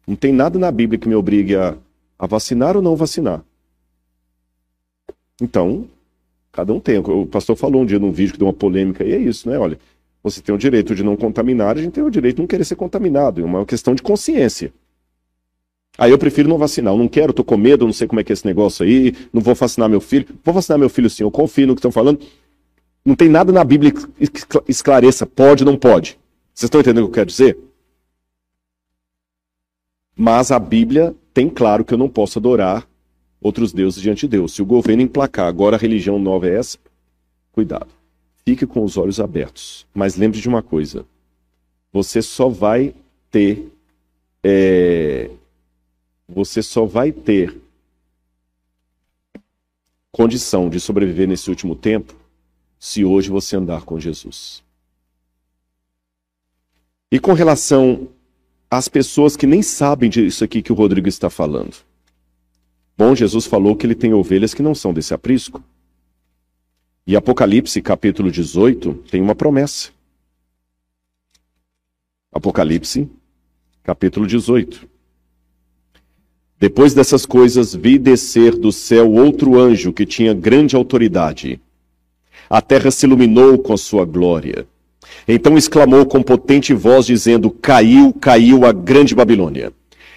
não tem nada na Bíblia que me obrigue a a vacinar ou não vacinar. Então, cada um tem. O pastor falou um dia num vídeo que deu uma polêmica, e é isso, né? Olha, você tem o direito de não contaminar, a gente tem o direito de não querer ser contaminado. É uma questão de consciência. Aí eu prefiro não vacinar. Eu não quero, tô com medo, não sei como é que é esse negócio aí, não vou vacinar meu filho. Vou vacinar meu filho sim, eu confio no que estão falando. Não tem nada na Bíblia que esclareça pode ou não pode. Vocês estão entendendo o que eu quero dizer? Mas a Bíblia tem claro que eu não posso adorar outros deuses diante de Deus. Se o governo emplacar agora a religião nova é essa, cuidado. Fique com os olhos abertos. Mas lembre de uma coisa: você só vai ter. É, você só vai ter condição de sobreviver nesse último tempo se hoje você andar com Jesus. E com relação às pessoas que nem sabem disso aqui que o Rodrigo está falando. Bom, Jesus falou que ele tem ovelhas que não são desse aprisco. E Apocalipse, capítulo 18, tem uma promessa. Apocalipse, capítulo 18. Depois dessas coisas, vi descer do céu outro anjo que tinha grande autoridade. A terra se iluminou com sua glória. Então exclamou com potente voz, dizendo: Caiu, caiu a grande Babilônia.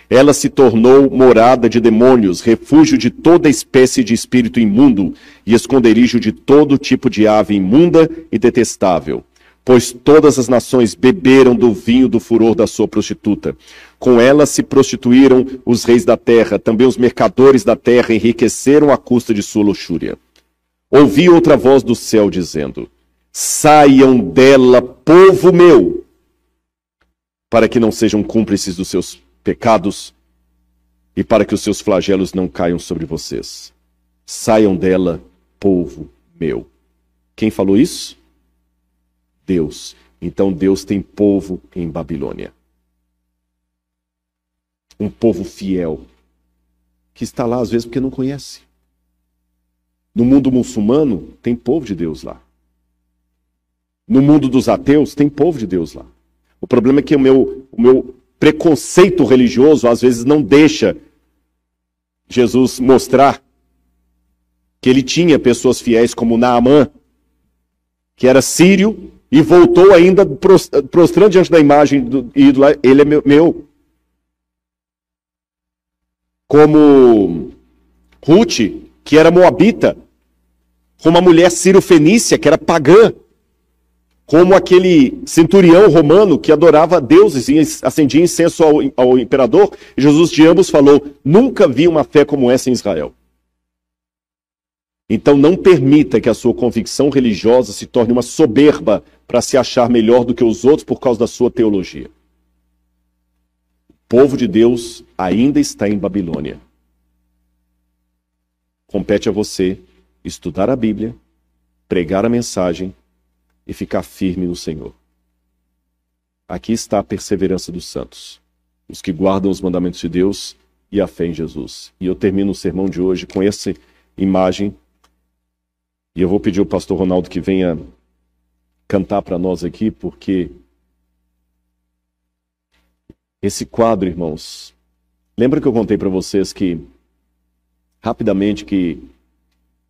Ela se tornou morada de demônios, refúgio de toda espécie de espírito imundo e esconderijo de todo tipo de ave imunda e detestável pois todas as nações beberam do vinho do furor da sua prostituta. Com ela se prostituíram os reis da terra, também os mercadores da terra enriqueceram à custa de sua luxúria. Ouvi outra voz do céu dizendo: Saiam dela, povo meu, para que não sejam cúmplices dos seus pecados e para que os seus flagelos não caiam sobre vocês. Saiam dela, povo meu. Quem falou isso? Deus. Então Deus tem povo em Babilônia. Um povo fiel, que está lá às vezes porque não conhece. No mundo muçulmano, tem povo de Deus lá. No mundo dos ateus, tem povo de Deus lá. O problema é que o meu, o meu preconceito religioso às vezes não deixa Jesus mostrar que ele tinha pessoas fiéis como Naamã, que era sírio, e voltou ainda prostrando diante da imagem do ídolo, ele é meu. Como Ruth, que era moabita, como a mulher sírio-fenícia, que era pagã, como aquele centurião romano que adorava deuses e acendia incenso ao, ao imperador, Jesus de ambos falou: Nunca vi uma fé como essa em Israel. Então não permita que a sua convicção religiosa se torne uma soberba para se achar melhor do que os outros por causa da sua teologia. Povo de Deus ainda está em Babilônia. Compete a você estudar a Bíblia, pregar a mensagem e ficar firme no Senhor. Aqui está a perseverança dos santos, os que guardam os mandamentos de Deus e a fé em Jesus. E eu termino o sermão de hoje com essa imagem e eu vou pedir ao pastor Ronaldo que venha cantar para nós aqui, porque esse quadro, irmãos, lembra que eu contei para vocês que rapidamente que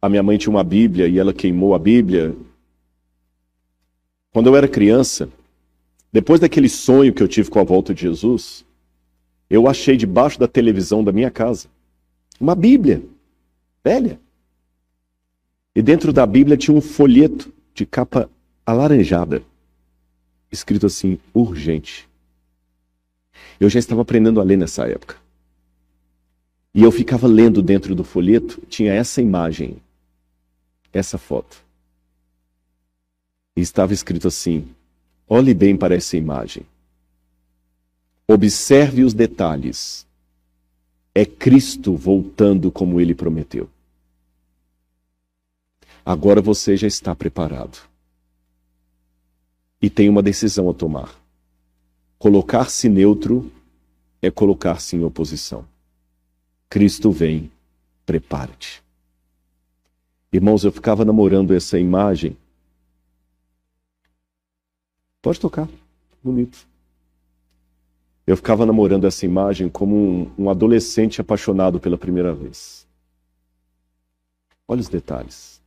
a minha mãe tinha uma Bíblia e ela queimou a Bíblia? Quando eu era criança, depois daquele sonho que eu tive com a volta de Jesus, eu achei debaixo da televisão da minha casa uma Bíblia velha. E dentro da Bíblia tinha um folheto de capa alaranjada, escrito assim: urgente. Eu já estava aprendendo a ler nessa época. E eu ficava lendo dentro do folheto, tinha essa imagem, essa foto. E estava escrito assim: olhe bem para essa imagem. Observe os detalhes. É Cristo voltando como ele prometeu. Agora você já está preparado. E tem uma decisão a tomar. Colocar-se neutro é colocar-se em oposição. Cristo vem, prepare-te. Irmãos, eu ficava namorando essa imagem. Pode tocar, bonito. Eu ficava namorando essa imagem como um, um adolescente apaixonado pela primeira vez. Olha os detalhes.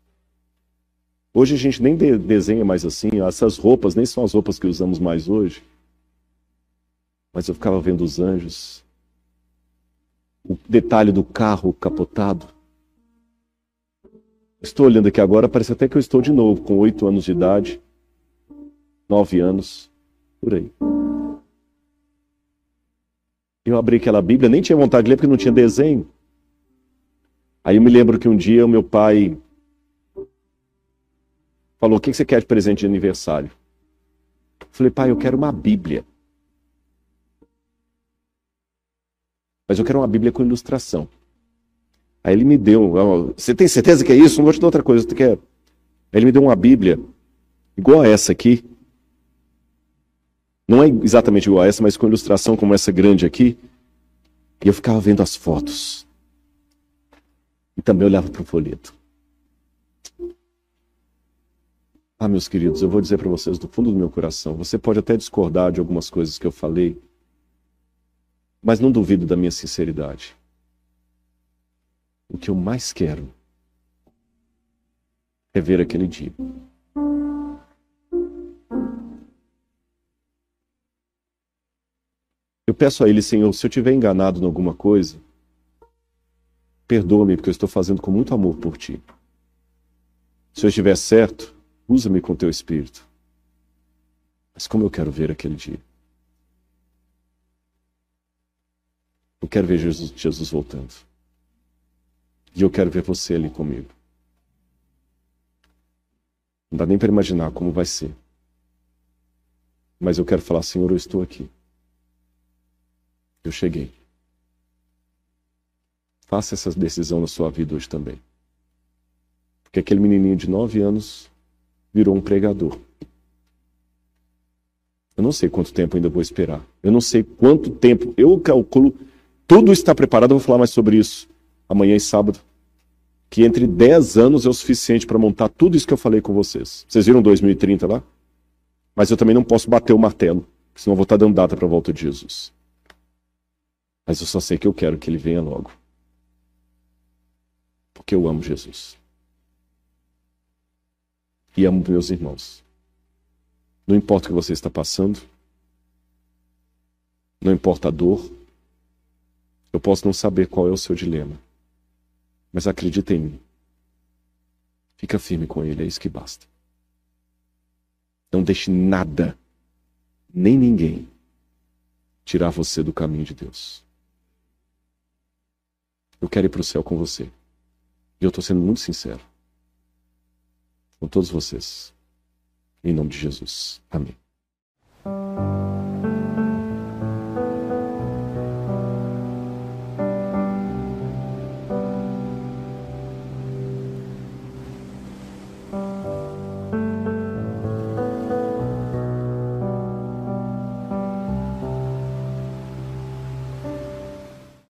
Hoje a gente nem de desenha mais assim, essas roupas nem são as roupas que usamos mais hoje. Mas eu ficava vendo os anjos, o detalhe do carro capotado. Estou olhando aqui agora, parece até que eu estou de novo, com oito anos de idade, nove anos, por aí. Eu abri aquela Bíblia, nem tinha vontade de ler porque não tinha desenho. Aí eu me lembro que um dia o meu pai falou: O que você quer de presente de aniversário? Eu falei, pai, eu quero uma Bíblia. Mas eu quero uma Bíblia com ilustração. Aí ele me deu. Você tem certeza que é isso? Não vou te dar outra coisa. Você quer? Aí ele me deu uma Bíblia igual a essa aqui. Não é exatamente igual a essa, mas com ilustração como essa grande aqui. E eu ficava vendo as fotos. E também olhava para o folheto. Ah, meus queridos, eu vou dizer para vocês do fundo do meu coração: você pode até discordar de algumas coisas que eu falei, mas não duvido da minha sinceridade. O que eu mais quero é ver aquele dia. Eu peço a Ele, Senhor, se eu tiver enganado em alguma coisa, perdoa-me, porque eu estou fazendo com muito amor por Ti. Se eu estiver certo, usa-me com Teu Espírito. Mas como eu quero ver aquele dia? Eu quero ver Jesus, Jesus voltando. E eu quero ver você ali comigo. Não dá nem para imaginar como vai ser. Mas eu quero falar, Senhor, eu estou aqui. Eu cheguei. Faça essa decisão na sua vida hoje também. Porque aquele menininho de nove anos virou um pregador. Eu não sei quanto tempo ainda vou esperar. Eu não sei quanto tempo. Eu calculo. Tudo está preparado. Eu vou falar mais sobre isso amanhã e sábado. Que entre 10 anos é o suficiente para montar tudo isso que eu falei com vocês. Vocês viram 2030 lá? Mas eu também não posso bater o martelo, senão eu vou estar dando data para a volta de Jesus. Mas eu só sei que eu quero que ele venha logo. Porque eu amo Jesus. E amo meus irmãos. Não importa o que você está passando. Não importa a dor. Eu posso não saber qual é o seu dilema. Mas acredita em mim. Fica firme com ele, é isso que basta. Não deixe nada, nem ninguém, tirar você do caminho de Deus. Eu quero ir para o céu com você. E eu estou sendo muito sincero. Com todos vocês. Em nome de Jesus. Amém.